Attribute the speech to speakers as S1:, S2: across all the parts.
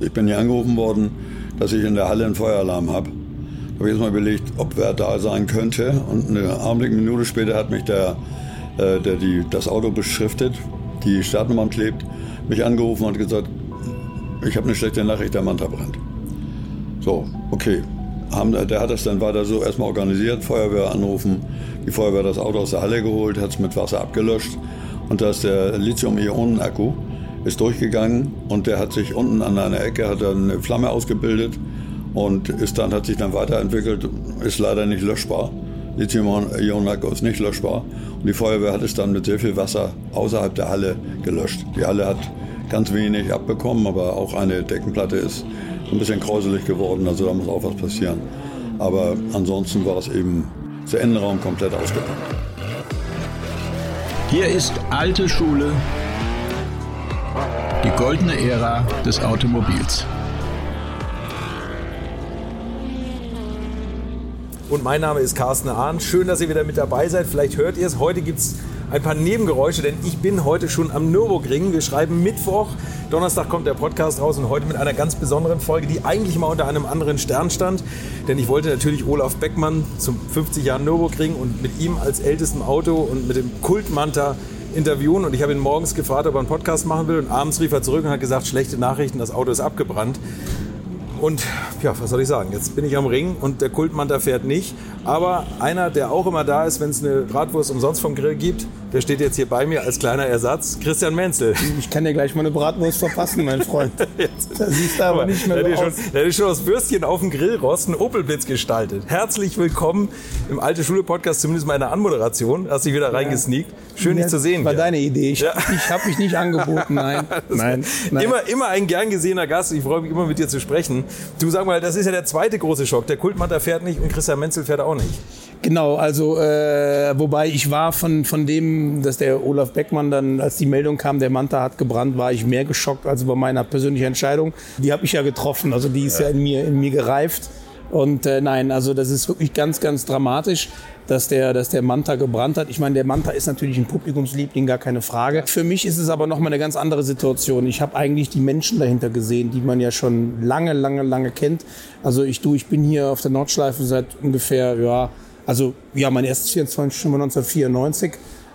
S1: ich bin hier angerufen worden, dass ich in der Halle einen Feueralarm habe. Da habe ich jetzt mal überlegt, ob wer da sein könnte. Und eine Augenblick, Minute später hat mich der, äh, der die, das Auto beschriftet, die Startnummern klebt, mich angerufen und gesagt, ich habe eine schlechte Nachricht, der Manta brennt. So, okay. Haben, der hat das dann weiter so erstmal organisiert, Feuerwehr anrufen, die Feuerwehr das Auto aus der Halle geholt, hat es mit Wasser abgelöscht und da ist der Lithium-Ionen-Akku ist durchgegangen und der hat sich unten an einer Ecke hat eine Flamme ausgebildet und ist dann hat sich dann weiterentwickelt, ist leider nicht löschbar. Lithium-Ionen-Akku ist nicht löschbar und die Feuerwehr hat es dann mit sehr viel Wasser außerhalb der Halle gelöscht. Die Halle hat ganz wenig abbekommen, aber auch eine Deckenplatte ist ein bisschen kräuselig geworden, also da muss auch was passieren. Aber ansonsten war es eben der Innenraum komplett ausgebrannt.
S2: Hier ist alte Schule, die goldene Ära des Automobils.
S3: Und mein Name ist Carsten Ahn. Schön, dass ihr wieder mit dabei seid. Vielleicht hört ihr es. Heute gibt es ein paar Nebengeräusche, denn ich bin heute schon am Nürburgring. Wir schreiben Mittwoch. Donnerstag kommt der Podcast raus und heute mit einer ganz besonderen Folge, die eigentlich mal unter einem anderen Stern stand. Denn ich wollte natürlich Olaf Beckmann zum 50 Jahren Nürburgring und mit ihm als ältestem Auto und mit dem Kultmanta interviewen. Und ich habe ihn morgens gefragt, ob er einen Podcast machen will. Und abends rief er zurück und hat gesagt, schlechte Nachrichten, das Auto ist abgebrannt. Und ja, was soll ich sagen? Jetzt bin ich am Ring und der Kultmanta fährt nicht. Aber einer, der auch immer da ist, wenn es eine Bratwurst umsonst vom Grill gibt, der steht jetzt hier bei mir als kleiner Ersatz. Christian Menzel.
S4: Ich kann dir gleich mal eine Bratwurst verpassen, mein Freund.
S3: da siehst du aber nicht mehr so aus. Der hat schon aus Würstchen auf dem Grillrost einen Opelblitz gestaltet. Herzlich willkommen im Alte Schule Podcast, zumindest mal in der Anmoderation. Hast dich wieder ja. reingesneakt. Schön, dich zu sehen.
S4: War hier. deine Idee. Ich, ja. ich habe mich nicht angeboten, nein.
S3: nein, nein. Immer, immer ein gern gesehener Gast. Ich freue mich immer mit dir zu sprechen. Du sag mal, das ist ja der zweite große Schock. Der Kultmatter fährt nicht und Christian Menzel fährt auch nicht.
S4: Genau, also äh, wobei ich war von, von dem, dass der Olaf Beckmann dann, als die Meldung kam, der Manta hat gebrannt, war ich mehr geschockt als über meine persönliche Entscheidung. Die habe ich ja getroffen, also die ist ja, ja in, mir, in mir gereift. Und äh, nein, also das ist wirklich ganz, ganz dramatisch, dass der, dass der Manta gebrannt hat. Ich meine, der Manta ist natürlich ein Publikumsliebling, gar keine Frage. Für mich ist es aber nochmal eine ganz andere Situation. Ich habe eigentlich die Menschen dahinter gesehen, die man ja schon lange, lange, lange kennt. Also ich, du, ich bin hier auf der Nordschleife seit ungefähr, ja, also ja, mein erstes 24 Stunden 1994.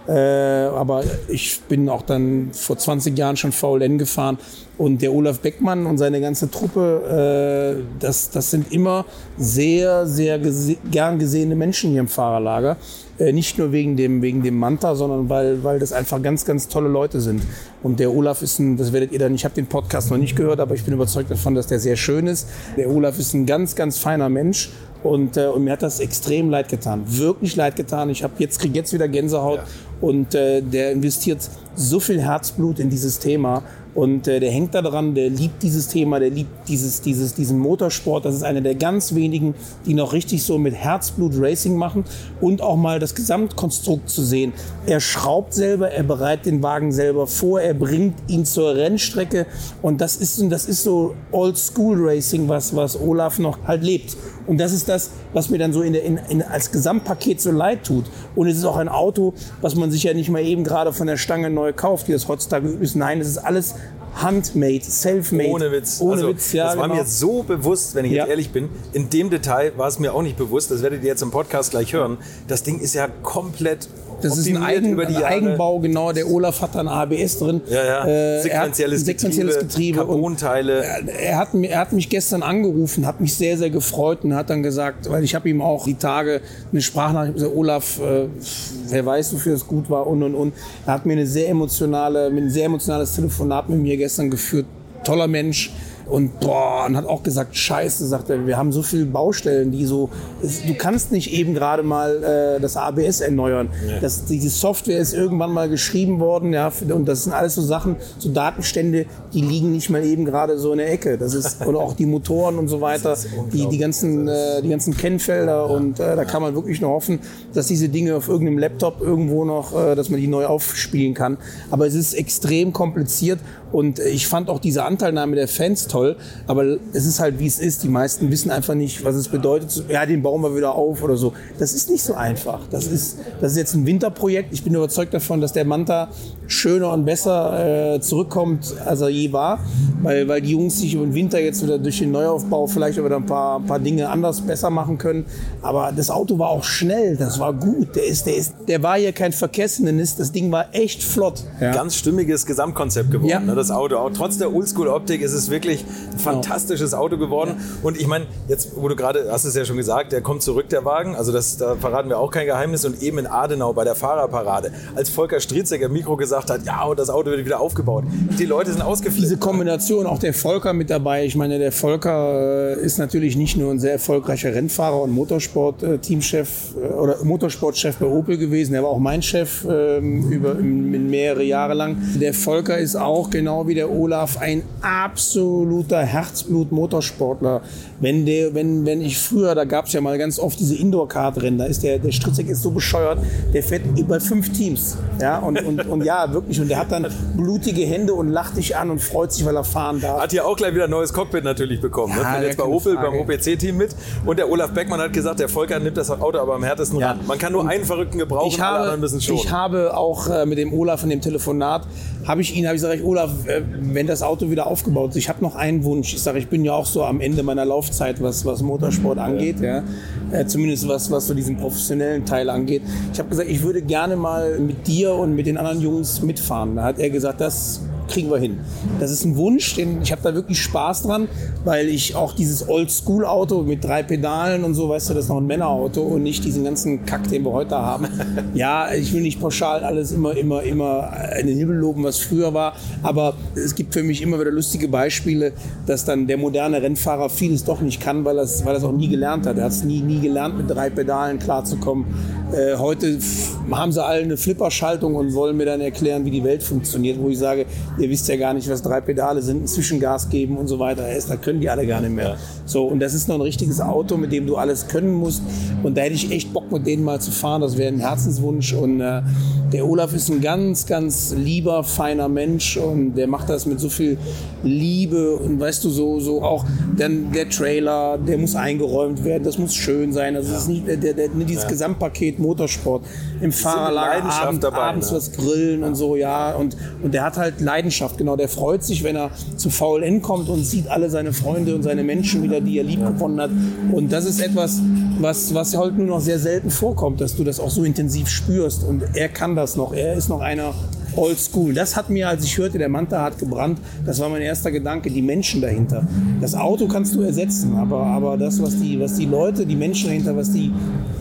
S4: Äh, aber ich bin auch dann vor 20 Jahren schon VLN gefahren. Und der Olaf Beckmann und seine ganze Truppe, äh, das, das sind immer sehr, sehr gese gern gesehene Menschen hier im Fahrerlager. Äh, nicht nur wegen dem, wegen dem Manta, sondern weil, weil das einfach ganz, ganz tolle Leute sind. Und der Olaf ist ein, das werdet ihr dann, ich habe den Podcast noch nicht gehört, aber ich bin überzeugt davon, dass der sehr schön ist. Der Olaf ist ein ganz, ganz feiner Mensch und, äh, und mir hat das extrem leid getan. Wirklich leid getan. Ich habe jetzt, kriege jetzt wieder Gänsehaut. Ja. Und äh, der investiert so viel Herzblut in dieses Thema. Und äh, der hängt da dran, der liebt dieses Thema, der liebt dieses, dieses, diesen Motorsport. Das ist einer der ganz wenigen, die noch richtig so mit Herzblut Racing machen und auch mal das Gesamtkonstrukt zu sehen. Er schraubt selber, er bereitet den Wagen selber vor, er bringt ihn zur Rennstrecke und das ist, das ist so Old School Racing, was, was Olaf noch halt lebt. Und das ist das, was mir dann so in der, in, in, als Gesamtpaket so leid tut. Und es ist auch ein Auto, was man sich ja nicht mal eben gerade von der Stange neu kauft, wie das heutzutage üblich ist. Nein, es ist alles handmade, self-made.
S3: Ohne Witz. Ohne also, Witz, ja. Das war genau. mir so bewusst, wenn ich ja. jetzt ehrlich bin. In dem Detail war es mir auch nicht bewusst. Das werdet ihr jetzt im Podcast gleich hören. Das Ding ist ja komplett
S4: das ist ein, Eigen, ein Eigenbau, genau. Der Olaf hat da ein ABS drin.
S3: Ja, ja. Äh, sequenzielles,
S4: sequenzielles Getriebe.
S3: Carbonteile.
S4: Er, er, hat, er hat mich gestern angerufen, hat mich sehr, sehr gefreut und hat dann gesagt, weil ich habe ihm auch die Tage eine Sprachnachricht gesagt, Olaf, äh, wer weiß, wofür es gut war und und und. Er hat mir eine sehr emotionale, ein sehr emotionales Telefonat mit mir gestern geführt. Toller Mensch und boah, und hat auch gesagt, scheiße, sagt er, wir haben so viele Baustellen, die so, du kannst nicht eben gerade mal äh, das ABS erneuern. Ja. Das, die Software ist irgendwann mal geschrieben worden, ja, und das sind alles so Sachen, so Datenstände, die liegen nicht mal eben gerade so in der Ecke. Das ist, oder auch die Motoren und so weiter, die, die ganzen, äh, die ganzen Kennfelder und äh, da kann man wirklich nur hoffen, dass diese Dinge auf irgendeinem Laptop irgendwo noch, äh, dass man die neu aufspielen kann. Aber es ist extrem kompliziert und ich fand auch diese Anteilnahme der Fans toll. Aber es ist halt, wie es ist. Die meisten wissen einfach nicht, was es bedeutet. Ja, den bauen wir wieder auf oder so. Das ist nicht so einfach. Das ist, das ist jetzt ein Winterprojekt. Ich bin überzeugt davon, dass der Manta schöner und besser äh, zurückkommt, als er je war. Weil, weil die Jungs sich über den Winter jetzt wieder durch den Neuaufbau vielleicht wieder ein paar, ein paar Dinge anders besser machen können. Aber das Auto war auch schnell. Das war gut. Der, ist, der, ist, der war hier kein Verkessenes. Das Ding war echt flott.
S3: Ja. Ganz stimmiges Gesamtkonzept geworden, ja. ne, das Auto. Auch trotz der Oldschool-Optik ist es wirklich ein fantastisches Auto geworden. Ja. Und ich meine, jetzt, wo du gerade, hast es ja schon gesagt, der kommt zurück, der Wagen. Also das, da verraten wir auch kein Geheimnis. Und eben in Adenau bei der Fahrerparade, als Volker Striezek im Mikro gesagt hat, ja, und das Auto wird wieder aufgebaut. Die Leute sind ausgeflippt.
S4: Diese Kombination, auch der Volker mit dabei. Ich meine, der Volker äh, ist natürlich nicht nur ein sehr erfolgreicher Rennfahrer und Motorsport-Teamchef äh, oder Motorsportchef bei Opel gewesen. Er war auch mein Chef ähm, über mehrere Jahre lang. Der Volker ist auch genau wie der Olaf ein absoluter Herzblut-Motorsportler. Wenn, der, wenn, wenn ich früher, da gab es ja mal ganz oft diese Indoor-Kart-Rennen, da ist der, der Stritzek ist so bescheuert, der fährt bei fünf Teams. Ja, und, und, und ja, wirklich. Und der hat dann blutige Hände und lacht dich an und freut sich, weil er fahren darf.
S3: Hat ja auch gleich wieder ein neues Cockpit natürlich bekommen. Ja, ne? jetzt bei Opel, Frage. beim OPC-Team mit. Und der Olaf Beckmann hat gesagt, der Volker nimmt das Auto aber am härtesten ja. ran. Man kann nur einen Verrückten gebrauchen,
S4: ich habe, alle anderen müssen schon. Ich habe auch äh, mit dem Olaf in dem Telefonat, habe ich ihn, habe ich gesagt, Olaf, äh, wenn das Auto wieder aufgebaut ist, ich habe noch einen Wunsch. Ich sage, ich bin ja auch so am Ende meiner Laufzeit, was, was Motorsport angeht. Ja. Äh, zumindest was, was so diesen professionellen Teil angeht. Ich habe gesagt, ich würde gerne mal mit dir und mit den anderen Jungs mitfahren. Da hat er gesagt, das kriegen wir hin. Das ist ein Wunsch, den ich habe da wirklich Spaß dran, weil ich auch dieses Oldschool-Auto mit drei Pedalen und so, weißt du, das ist noch ein Männerauto und nicht diesen ganzen Kack, den wir heute haben. ja, ich will nicht pauschal alles immer, immer, immer in den Himmel loben, was früher war, aber es gibt für mich immer wieder lustige Beispiele, dass dann der moderne Rennfahrer vieles doch nicht kann, weil er es weil auch nie gelernt hat. Er hat es nie, nie gelernt, mit drei Pedalen klarzukommen. Äh, heute haben sie alle eine Flipperschaltung und wollen mir dann erklären, wie die Welt funktioniert, wo ich sage, ihr wisst ja gar nicht, was drei Pedale sind, ein Zwischengas geben und so weiter. Da können die alle gar nicht mehr. So, und das ist noch ein richtiges Auto, mit dem du alles können musst. Und da hätte ich echt Bock, mit denen mal zu fahren. Das wäre ein Herzenswunsch. Und äh, der Olaf ist ein ganz, ganz lieber, feiner Mensch und der macht das mit so viel Liebe und weißt du, so, so auch dann der Trailer, der muss eingeräumt werden, das muss schön sein. Das ja. ist nicht der, der, der, dieses ja. Gesamtpaket Motorsport im Fahrerlager Abend, dabei, abends ne? was grillen und so, ja. Und, und der hat halt Leidenschaft, genau. Der freut sich, wenn er zu VLN kommt und sieht alle seine Freunde und seine Menschen wieder, die er lieb gewonnen hat. Und das ist etwas, was, was heute nur noch sehr selten vorkommt, dass du das auch so intensiv spürst. Und er kann das noch. Er ist noch einer Old School. Das hat mir, als ich hörte, der Manta hat gebrannt, das war mein erster Gedanke, die Menschen dahinter. Das Auto kannst du ersetzen, aber, aber das, was die, was die Leute, die Menschen dahinter, was die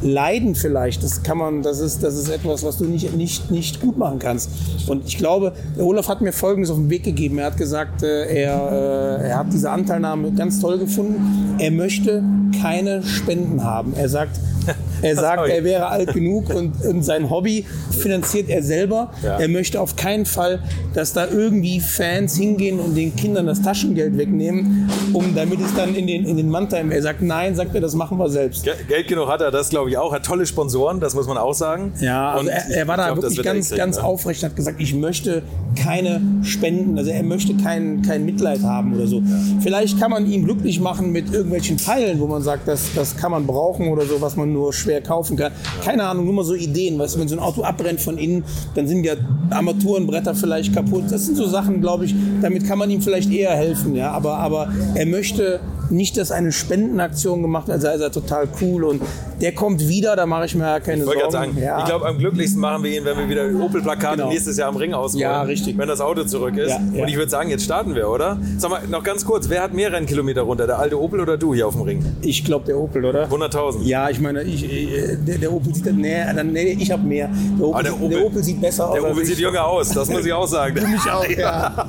S4: leiden vielleicht, das kann man, das ist, das ist etwas, was du nicht, nicht, nicht gut machen kannst. Und ich glaube, Olaf hat mir Folgendes auf den Weg gegeben. Er hat gesagt, äh, er, äh, er hat diese Anteilnahme ganz toll gefunden. Er möchte keine Spenden haben. Er sagt, er sagt, er wäre alt genug und, und, sein Hobby finanziert er selber. Ja. Er möchte auf keinen Fall, dass da irgendwie Fans hingehen und den Kindern das Taschengeld wegnehmen, um damit es dann in den, in den Mannheim. Er sagt, nein, sagt er, das machen wir selbst.
S3: Geld genug hat er, das glaube ich auch. Hat tolle Sponsoren, das muss man auch sagen.
S4: Ja, also er, er, war da glaub, wirklich ganz, ganz ne? aufrecht, hat gesagt, ich möchte keine Spenden, also er möchte kein, kein Mitleid haben oder so. Ja. Vielleicht kann man ihn glücklich machen mit irgendwelchen Teilen, wo man sagt, das, das kann man brauchen oder so, was man nur schwer kaufen kann. Keine Ahnung, nur mal so Ideen. Weißt du, wenn so ein Auto abbrennt von innen, dann sind ja Armaturenbretter vielleicht kaputt. Das sind so Sachen, glaube ich, damit kann man ihm vielleicht eher helfen. Ja? Aber, aber er möchte nicht, dass eine Spendenaktion gemacht wird, also ist er total cool und der kommt wieder, da mache ich mir ja keine ich Sorgen.
S3: Sagen, ja. Ich glaube, am glücklichsten machen wir ihn, wenn wir wieder Opel-Plakate genau. nächstes Jahr am Ring ausrollen.
S4: Ja, richtig.
S3: Wenn das Auto zurück ist. Ja, ja. Und ich würde sagen, jetzt starten wir, oder? Sag mal, noch ganz kurz, wer hat mehr Rennkilometer runter, der alte Opel oder du hier auf dem Ring?
S4: Ich glaube, der Opel, oder?
S3: 100.000.
S4: Ja, ich meine, ich, äh, der, der Opel sieht, nee, nee ich habe mehr. Der Opel, der, Opel, der Opel, sieht besser aus.
S3: Der Opel sieht jünger aus, das muss ich auch sagen.
S4: Mich auch, ja.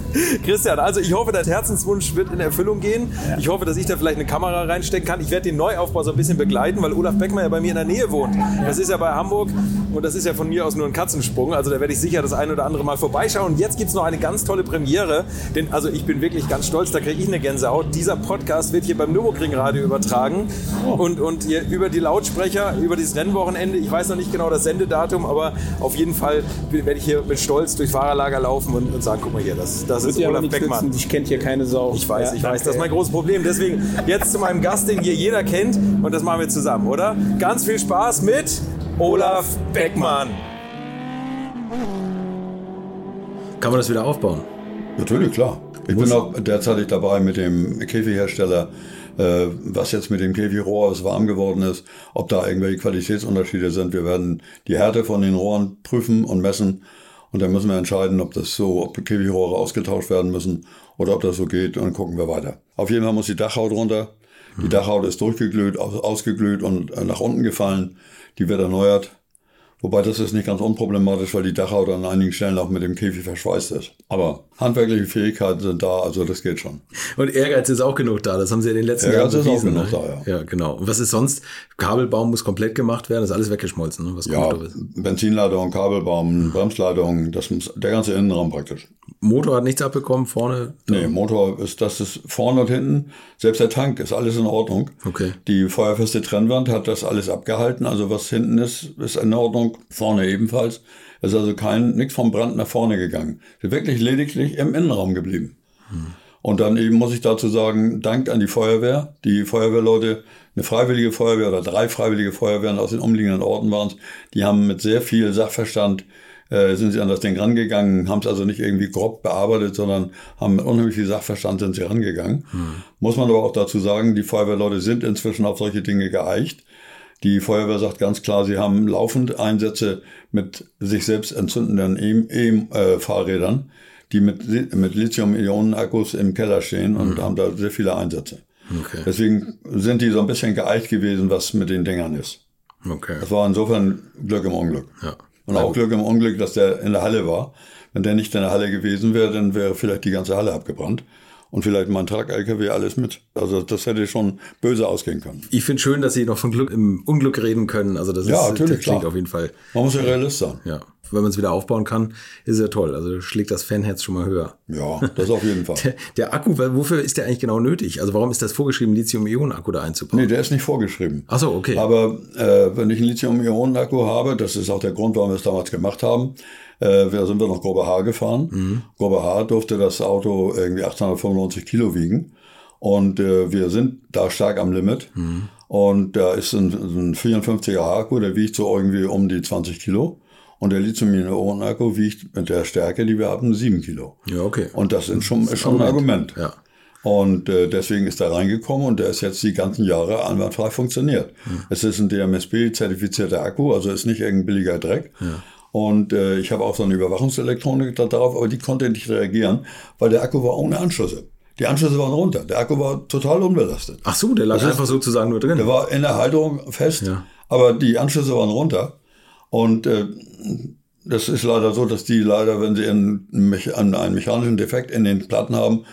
S3: Christian, also ich hoffe, dein Herzenswunsch wird in Erfüllung gehen.
S5: Ich hoffe, dass ich da vielleicht eine Kamera reinstecken kann. Ich werde den Neuaufbau so ein bisschen begleiten, weil Olaf Beckmann ja bei mir in der Nähe wohnt. Das ist ja bei Hamburg und das ist ja von mir aus nur ein Katzensprung. Also da werde ich sicher das ein oder andere Mal vorbeischauen. Und jetzt gibt es noch eine ganz tolle Premiere, denn also ich bin wirklich ganz stolz, da kriege ich eine Gänsehaut. Dieser Podcast wird hier beim Nürburgring Radio übertragen und, und hier über die Lautsprecher, über dieses Rennwochenende. Ich weiß noch nicht genau das Sendedatum, aber auf jeden Fall werde ich hier mit Stolz durchs Fahrerlager laufen und, und sagen, guck mal hier, das, das ist Olaf Beckmann.
S4: Ich kennt hier keine Sau.
S5: Ich weiß,
S4: Ja,
S5: ich weiß,
S4: danke.
S5: das ist mein großes Problem. Deswegen jetzt zu meinem Gast, den hier jeder kennt und das machen wir zusammen, oder? Ganz viel Spaß mit Olaf Beckmann.
S3: Kann man das wieder aufbauen?
S1: Natürlich, klar. Ich bin auch derzeitig dabei mit dem Käfighersteller, äh, was jetzt mit dem Käfigrohr was warm geworden ist, ob da irgendwelche Qualitätsunterschiede sind. Wir werden die Härte von den Rohren prüfen und messen und dann müssen wir entscheiden, ob das so, ob Käfigrohre ausgetauscht werden müssen oder ob das so geht und dann gucken wir weiter. Auf jeden Fall muss die Dachhaut runter. Die Dachhaut ist durchgeglüht, aus, ausgeglüht und äh, nach unten gefallen. Die wird erneuert. Wobei das ist nicht ganz unproblematisch, weil die Dachhaut an einigen Stellen auch mit dem Käfig verschweißt ist. Aber handwerkliche Fähigkeiten sind da, also das geht schon.
S3: Und Ehrgeiz ist auch genug da. Das haben sie in den letzten
S1: Ehrgeiz
S3: Jahren
S1: ist auch
S3: bewiesen.
S1: genug
S3: ne?
S1: da,
S3: ja. genau. Und was ist sonst? Kabelbaum muss komplett gemacht werden. Das ist alles weggeschmolzen. Ne? Was
S1: Ja,
S3: kommt da?
S1: Benzinleitung, Kabelbaum, Bremsleitung, das muss, der ganze Innenraum praktisch.
S3: Motor hat nichts abbekommen. Vorne.
S1: Nee, Motor ist, das ist vorne und hinten. Selbst der Tank ist alles in Ordnung.
S3: Okay.
S1: Die feuerfeste Trennwand hat das alles abgehalten. Also was hinten ist, ist in Ordnung. Vorne ebenfalls. Es ist also kein, nichts vom Brand nach vorne gegangen. Es ist wirklich lediglich im Innenraum geblieben. Und dann eben muss ich dazu sagen, Dank an die Feuerwehr. Die Feuerwehrleute, eine freiwillige Feuerwehr oder drei freiwillige Feuerwehren aus den umliegenden Orten waren es, die haben mit sehr viel Sachverstand äh, sind sie an das Ding rangegangen, haben es also nicht irgendwie grob bearbeitet, sondern haben mit unheimlich viel Sachverstand sind sie rangegangen. Muss man aber auch dazu sagen, die Feuerwehrleute sind inzwischen auf solche Dinge geeicht. Die Feuerwehr sagt ganz klar, sie haben laufend Einsätze mit sich selbst entzündenden E-Fahrrädern, die mit, mit Lithium-Ionen-Akkus im Keller stehen und haben da sehr viele Einsätze.
S3: Okay.
S1: Deswegen sind die so ein bisschen geeicht gewesen, was mit den Dingern ist.
S3: Okay.
S1: Das war insofern Glück im Unglück.
S3: Ja.
S1: Und auch Glück im Unglück, dass der in der Halle war. Wenn der nicht in der Halle gewesen wäre, dann wäre vielleicht die ganze Halle abgebrannt. Und vielleicht mein Truck-LKW alles mit. Also das hätte schon böse ausgehen können.
S3: Ich finde schön, dass Sie noch von Glück im Unglück reden können. Also das
S1: Ja,
S3: ist,
S1: natürlich,
S3: das klingt
S1: klar.
S3: auf jeden Fall.
S1: Man muss ja Realist sein.
S3: Ja. Wenn man es wieder aufbauen kann, ist ja toll. Also schlägt das Fanherz schon mal höher.
S1: Ja, das auf jeden Fall.
S3: Der, der Akku, wofür ist der eigentlich genau nötig? Also warum ist das vorgeschrieben, Lithium-Ionen-Akku da einzubauen?
S1: Nee, der ist nicht vorgeschrieben.
S3: Ach so, okay.
S1: Aber äh, wenn ich einen Lithium-Ionen-Akku habe, das ist auch der Grund, warum wir es damals gemacht haben, äh, da sind wir nach Grobe Haar gefahren.
S3: Mhm.
S1: Grobe Haar durfte das Auto irgendwie 895 Kilo wiegen. Und äh, wir sind da stark am Limit.
S3: Mhm.
S1: Und da ist ein, ein 54er Akku, der wiegt so irgendwie um die 20 Kilo. Und der Lithium-Ionen-Akku wiegt mit der Stärke, die wir haben, 7 Kilo.
S3: Ja, okay.
S1: Und das ist schon, ist schon ein Argument.
S3: Ja.
S1: Und äh, deswegen ist er reingekommen und der ist jetzt die ganzen Jahre einwandfrei funktioniert. Es ist ein DMSB-zertifizierter Akku, also ist nicht irgendein billiger Dreck. Und äh, ich habe auch so eine Überwachungselektronik da drauf, aber die konnte nicht reagieren, weil der Akku war ohne Anschlüsse. Die Anschlüsse waren runter. Der Akku war total unbelastet.
S3: Ach so, der lag
S1: Das ist-
S3: einfach sozusagen nur drin.
S1: Der war in der Halterung fest,
S3: Ja.
S1: aber die Anschlüsse waren runter. Und äh, das ist leider so, dass die leider, wenn sie einen, einen einen mechanischen Defekt in den Platten haben,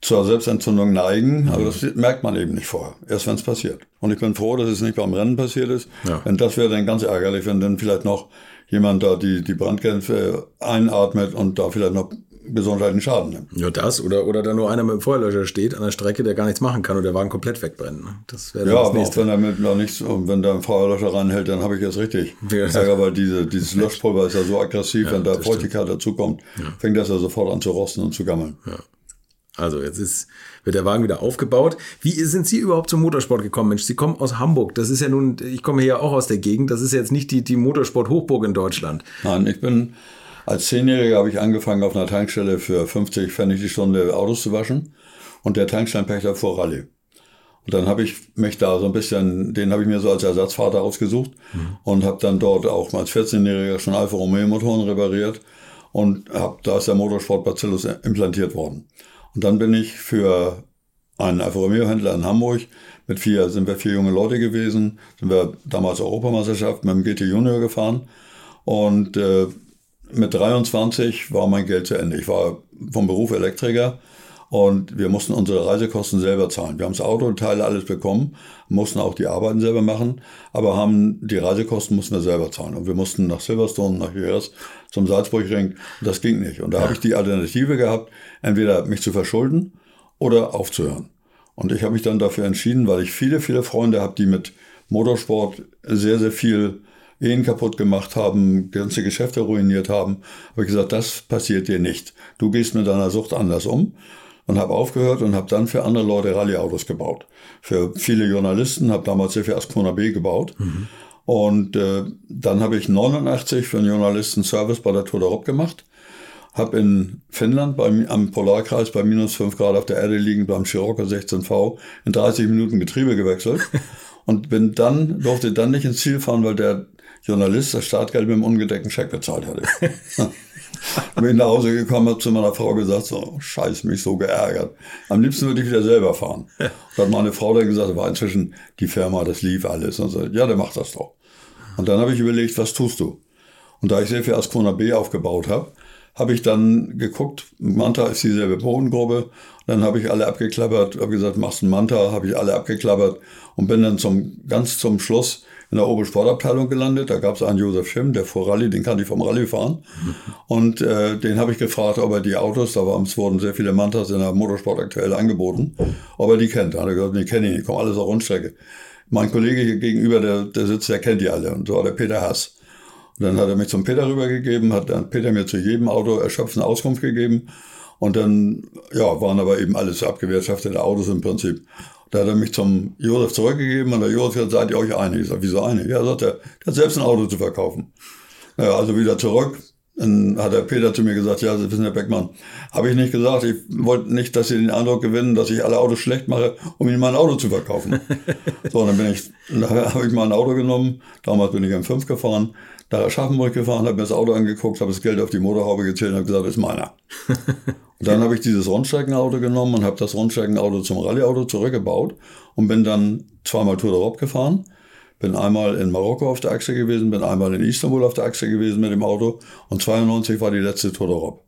S1: zur Selbstentzündung neigen. Aber das merkt man eben nicht vorher, erst wenn es passiert. Und ich bin froh, dass es nicht beim Rennen passiert ist.
S3: Ja.
S1: Denn das wäre dann ganz ärgerlich, wenn dann vielleicht noch jemand da die, die Brandgrenze einatmet und da vielleicht noch gesundheitlichen Schaden nimmt.
S3: Ja, das. Oder, oder da nur einer mit dem Feuerlöscher steht an der Strecke, der gar nichts machen kann und der Wagen komplett wegbrennt. ne? Das wäre
S1: Ja,
S3: das
S1: aber auch
S3: nächste.
S1: wenn er mit noch nichts, und wenn da ein Feuerlöscher reinhält, dann habe ich jetzt richtig
S3: Ja.
S1: Ärger, weil diese, dieses Löschpulver ist ja so aggressiv, wenn da Feuchtigkeit dazukommt, fängt das ja sofort an zu rosten und zu gammeln.
S3: Also jetzt ist, wird der Wagen wieder aufgebaut. Wie sind Sie überhaupt zum Motorsport gekommen, Mensch? Sie kommen aus Hamburg. Das ist ja nun, ich komme hier auch aus der Gegend. Das ist jetzt nicht die, die Motorsport-Hochburg in Deutschland.
S1: Nein, ich bin als Zehnjähriger habe ich angefangen auf einer Tankstelle für 50 Pfennig die Stunde Autos zu waschen und der Tankstellenpächter fuhr Rallye. Und dann habe ich mich da so ein bisschen, den habe ich mir so als Ersatzvater ausgesucht und habe dann dort auch als 14-Jähriger schon Alfa Romeo Motoren repariert und hab, da ist der Motorsport Bacillus implantiert worden. Und dann bin ich für einen Alfa Romeo Händler in Hamburg. Mit vier, sind wir vier junge Leute gewesen, sind wir damals Europameisterschaft mit dem GT Junior gefahren. Und äh, mit 23 war mein Geld zu Ende. Ich war vom Beruf Elektriker Und wir mussten unsere Reisekosten selber zahlen. Wir haben das Auto und Teile alles bekommen, mussten auch die Arbeiten selber machen, aber haben die Reisekosten mussten wir selber zahlen. Und wir mussten nach Silverstone, nach Jerez, zum Salzburgring. Das ging nicht. Und da ja. habe ich die Alternative gehabt, entweder mich zu verschulden oder aufzuhören. Und ich habe mich dann dafür entschieden, weil ich viele, viele Freunde habe, die mit Motorsport sehr, sehr viel Ehen kaputt gemacht haben, ganze Geschäfte ruiniert haben, habe ich gesagt, das passiert dir nicht. Du gehst mit deiner Sucht anders um und habe aufgehört und habe dann für andere Leute Rallyeautos gebaut. Für viele Journalisten, habe damals sehr viel Ascona B gebaut. Mhm. Und äh, dann habe ich 89 für einen Journalisten Service bei der Tour d'Europe gemacht. Habe in Finnland beim, am Polarkreis bei minus 5 Grad auf der Erde liegend beim Scirocco 16V in 30 Minuten Getriebe gewechselt. und bin dann, durfte dann nicht ins Ziel fahren, weil der Journalist das Startgeld mit einem ungedeckten Scheck bezahlt hatte. bin nach Hause gekommen, habe zu meiner Frau gesagt, so, scheiß, mich so geärgert. Am liebsten würde ich wieder selber fahren. Und hat meine Frau dann gesagt, war inzwischen die Firma, das lief alles. Und so, ja, der macht das doch. Und dann habe ich überlegt, was tust du? Und da ich sehr viel Ascona B aufgebaut habe, habe ich dann geguckt, Manta ist dieselbe Bodengruppe. Dann habe ich alle abgeklappert, habe gesagt, machst einen Manta, habe ich alle abgeklappert und bin dann zum, ganz zum Schluss in der Obersportabteilung gelandet. Da gab es einen Josef Schimm, der fuhr Rallye, den kannte ich vom Rallye fahren. Und äh, den habe ich gefragt, ob er die Autos, da waren, es wurden sehr viele Mantas in der Motorsport aktuell angeboten, ob er die kennt. Da hat er gesagt, nee, kenne ich nicht, kommen alles auf Rundstrecke. Mein Kollege hier gegenüber, der, der sitzt, der kennt die alle. Und so war der Peter Hass. Und dann hat er mich zum Peter rübergegeben, hat dann Peter mir zu jedem Auto erschöpfende Auskunft gegeben. Und dann, ja, waren aber eben alles abgewirtschaftete Autos im Prinzip. Da hat er mich zum Josef zurückgegeben und der Josef hat gesagt, seid ihr euch einig? Ich sag, wieso einig? Ja, sagt er, der hat selbst ein Auto zu verkaufen. Naja, also wieder zurück. Dann hat der Peter zu mir gesagt, ja, Sie wissen, Herr Beckmann, habe ich nicht gesagt, ich wollte nicht, dass Sie den Eindruck gewinnen, dass ich alle Autos schlecht mache, um Ihnen mein Auto zu verkaufen. so, dann bin ich, habe ich mal ein Auto genommen, damals bin ich M5 gefahren, nach Aschaffenburg gefahren, habe mir das Auto angeguckt, habe das Geld auf die Motorhaube gezählt und habe gesagt, das ist meiner. und dann habe ich dieses Rundstreckenauto genommen und habe das Rundstreckenauto zum Rallyeauto zurückgebaut und bin dann zweimal Tour d'Europe gefahren. Bin einmal in Marokko auf der Achse gewesen, bin einmal in Istanbul auf der Achse gewesen mit dem Auto und 92 war die letzte Tour d'Europe.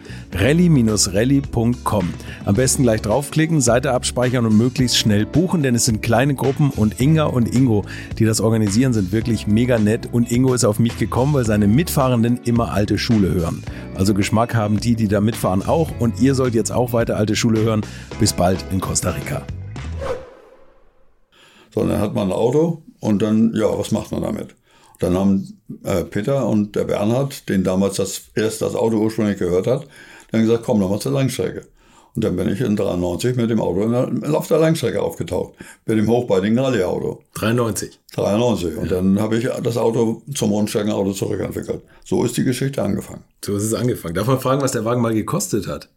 S3: rally-rally.com. Am besten gleich draufklicken, Seite abspeichern und möglichst schnell buchen, denn es sind kleine Gruppen und Inga und Ingo, die das organisieren, sind wirklich mega nett und Ingo ist auf mich gekommen, weil seine Mitfahrenden immer alte Schule hören. Also Geschmack haben die, die da mitfahren auch und ihr sollt jetzt auch weiter alte Schule hören. Bis bald in Costa Rica.
S1: So, dann hat man ein Auto und dann, ja, was macht man damit? Dann haben äh, Peter und der Bernhard, den damals das erst das Auto ursprünglich gehört hat, dann gesagt, komm nochmal zur Langstrecke. Und dann bin ich in 93 mit dem Auto auf der Langstrecke aufgetaucht. Mit dem hochbeinigen Rallye-Auto.
S3: 93.
S1: 93. Und ja. dann habe ich das Auto zum Rundstreckenauto zurückentwickelt. So ist die Geschichte angefangen.
S3: So ist es angefangen. Darf man fragen, was der Wagen mal gekostet hat?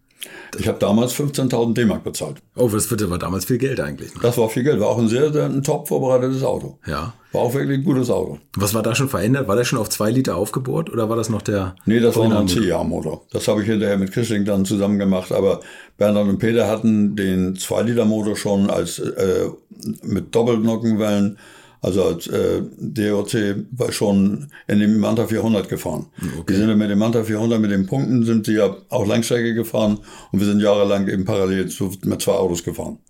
S1: Ich habe damals 15.000 D-Mark bezahlt.
S3: Oh, das aber damals viel Geld eigentlich. Ne?
S1: Das war viel Geld. War auch ein sehr, sehr ein top vorbereitetes Auto.
S3: Ja.
S1: War auch wirklich ein gutes Auto.
S3: Was war da schon verändert? War der schon auf zwei Liter aufgebohrt oder war das noch der?
S1: Nee, das war noch ein? C-Jahr-Motor. Das habe ich hinterher mit Christing dann zusammen gemacht. Aber Bernhard und Peter hatten den 2-Liter-Motor schon als äh, mit Doppelnockenwellen, also als äh, DOC war schon in dem Manta 400 gefahren. Wir sind ja mit dem Manta 400, mit den Punkten sind sie ja auch Langstrecke gefahren und wir sind jahrelang eben parallel zu, mit zwei Autos gefahren.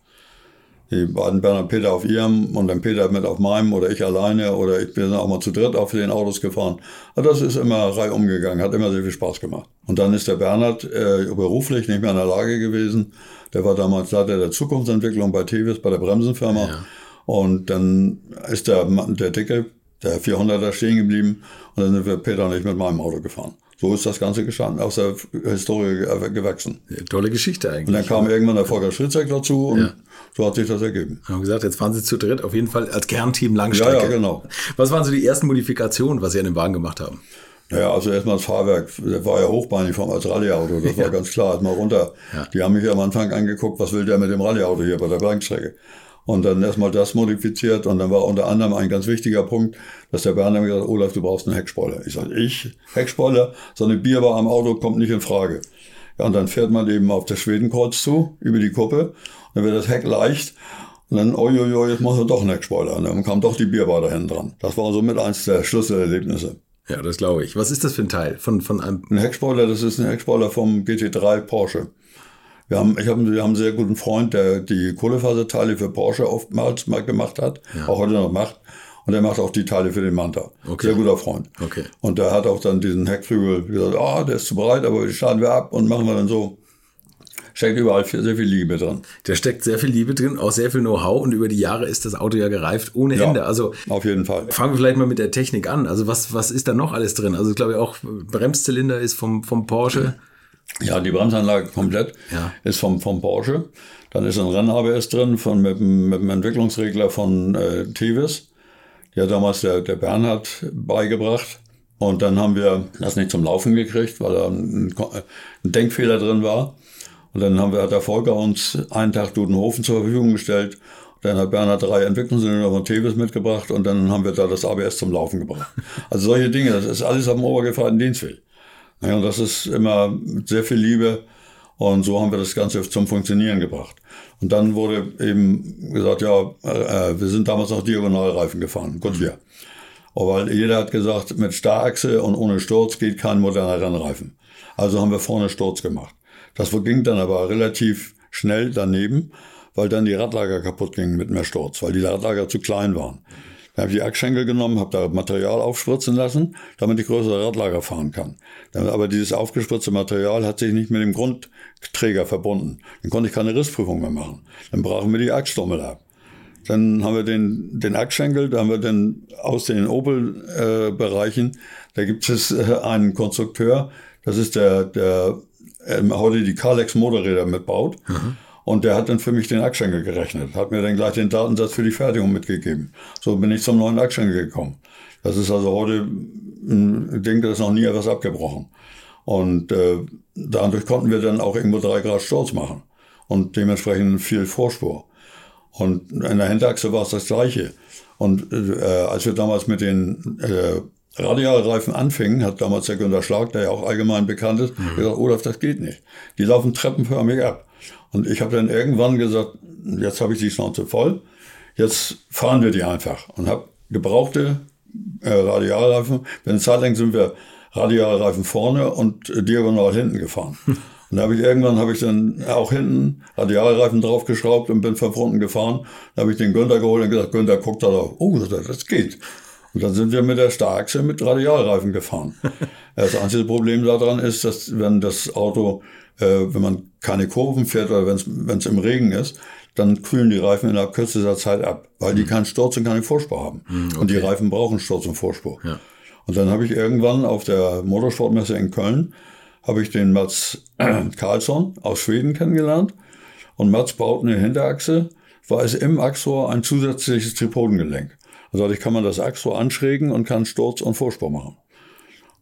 S1: Die beiden Bernhard Peter auf ihrem und dann Peter mit auf meinem oder ich alleine oder ich bin auch mal zu dritt auf den Autos gefahren. Aber das ist immer reihum gegangen, hat immer sehr viel Spaß gemacht. Und dann ist der Bernhard äh, beruflich nicht mehr in der Lage gewesen. Der war damals Leiter der Zukunftsentwicklung bei Tevis, bei der Bremsenfirma. Und dann ist der, der Dicke, der 400er stehen geblieben und dann sind wir Peter und ich mit meinem Auto gefahren. So ist das Ganze gestanden, aus der Historie ge- gewachsen.
S3: Tolle Geschichte
S1: Und
S3: eigentlich.
S1: dann kam irgendwann der Volker Schritzek dazu und
S3: Ja.
S1: so hat sich das ergeben.
S3: Haben gesagt, jetzt fahren Sie zu dritt auf jeden Fall als Kernteam
S1: Ja,
S3: Langstrecke.
S1: ja, genau.
S3: Was waren so die ersten Modifikationen, was Sie an dem Wagen gemacht haben?
S1: Naja, also erstmal das Fahrwerk, das war ja hochbeinig vom als Rallyeauto, das war ganz klar, erstmal runter.
S3: Ja.
S1: Die haben mich am Anfang angeguckt, was will der mit dem Rallyeauto hier bei der Langstrecke? Und dann erstmal das modifiziert und dann war unter anderem ein ganz wichtiger Punkt, dass der Bernd mir gesagt hat, Olaf, du brauchst einen Heckspoiler. Ich sage, ich? Heckspoiler? So eine Bierbar am Auto kommt nicht in Frage. Ja, und dann fährt man eben auf das Schwedenkreuz zu, über die Kuppe, und dann wird das Heck leicht und dann, oi, jetzt machen wir doch einen Heckspoiler. Und dann kam doch die Bierbar da hinten dran. Das war somit eins der Schlüsselerlebnisse.
S3: Ja, das glaube ich. Was ist das für ein Teil? Von, von einem.
S1: Ein Heckspoiler, das ist ein Heckspoiler vom GT3 Porsche. Wir haben, ich hab, wir haben einen sehr guten Freund, der die Kohlefaserteile für Porsche oftmals mal gemacht hat, auch heute noch macht. Und der macht auch die Teile für den Manta.
S3: Okay.
S1: Sehr guter Freund.
S3: Okay.
S1: Und der hat auch dann diesen Heckflügel gesagt, ah, der ist zu breit, aber den schneiden wir ab und machen wir dann so. Steckt überall viel, sehr viel Liebe drin.
S3: Da steckt sehr viel Liebe drin, auch sehr viel Know-how und über die Jahre ist das Auto ja gereift ohne
S1: Ja,
S3: Ende. Also
S1: auf jeden Fall.
S3: fangen wir vielleicht mal mit der Technik an. Also was, was ist da noch alles drin? Also ich glaube auch Bremszylinder ist vom, vom Porsche.
S1: Ja, die Bremsanlage komplett
S3: Ja.
S1: ist vom, vom Porsche. Dann ist ein Renn-ABS drin von, mit, dem- mit dem Entwicklungsregler von äh, Tevis. Die hat damals der, der Bernhard beigebracht. Und dann haben wir das nicht zum Laufen gekriegt, weil da ein, ein Denkfehler drin war. Und dann haben wir, hat der Volker uns einen Tag Dudenhofen zur Verfügung gestellt. Dann hat Bernhard drei Entwicklungsingenieur von Tevis mitgebracht und dann haben wir da das ABS zum Laufen gebracht. Also solche Dinge, das ist alles am obergefreiten Dienstweg. Ja, und das ist immer mit sehr viel Liebe. Und so haben wir das Ganze zum Funktionieren gebracht. Und dann wurde eben gesagt, ja, äh, wir sind damals noch Diagonalreifen gefahren, Goodyear. Aber weil jeder hat gesagt, mit Starrachse und ohne Sturz geht kein moderner Rennreifen. Also haben wir vorne Sturz gemacht. Das ging dann aber relativ schnell daneben, weil dann die Radlager kaputt gingen mit mehr Sturz, weil die Radlager zu klein waren. Dann habe ich die Achsschenkel genommen, habe da Material aufspritzen lassen, damit ich größere Radlager fahren kann. Aber dieses aufgespritzte Material hat sich nicht mit dem Grundträger verbunden. Dann konnte ich keine Rissprüfung mehr machen. Dann brachen wir die Achsstommel ab. Dann haben wir den, den Achsschenkel, da haben wir dann aus den Opel-Bereichen, da gibt es äh, einen Konstrukteur, das ist der, der ähm, heute die Kalex Motorräder mitbaut. Und der hat dann für mich den Achsschenkel gerechnet, hat mir dann gleich den Datensatz für die Fertigung mitgegeben. So bin ich zum neuen Achsschenkel gekommen. Das ist also heute ein Ding, da ist noch nie etwas abgebrochen. Und äh, dadurch konnten wir dann auch irgendwo drei Grad Sturz machen und dementsprechend viel Vorspur. Und in der Hinterachse war es das Gleiche. Und äh, als wir damals mit den äh, Radialreifen anfingen, hat damals der Günter Schlag, der ja auch allgemein bekannt ist, gesagt, Olaf, das geht nicht. Die laufen treppenförmig ab. Und ich habe dann irgendwann gesagt, jetzt habe ich die Schnauze voll, jetzt fahren wir die einfach. Und habe gebrauchte äh, Radialreifen. Eine Zeit lang sind wir Radialreifen vorne und äh, diagonal hinten gefahren. Und da habe ich irgendwann habe ich dann auch hinten Radialreifen draufgeschraubt und bin von unten gefahren. Da habe ich den Günther geholt und gesagt, Günther, guck da drauf. Oh, das geht. Und dann sind wir mit der Starkse mit Radialreifen gefahren. Das einzige Problem daran ist, dass wenn das Auto, äh, wenn man keine Kurven fährt oder wenn es im Regen ist, dann kühlen die Reifen innerhalb kürzester Zeit ab, weil die keinen Sturz und keine Vorspur haben. Und die Reifen brauchen Sturz und Vorspur.
S3: Ja.
S1: Und dann habe ich irgendwann auf der Motorsportmesse in Köln, habe ich den Mats Karlsson aus Schweden kennengelernt. Und Mats baut eine Hinterachse, war es im Achsrohr ein zusätzliches Tripodengelenk. Also dadurch kann man das Achsrohr anschrägen und kann Sturz und Vorspur machen.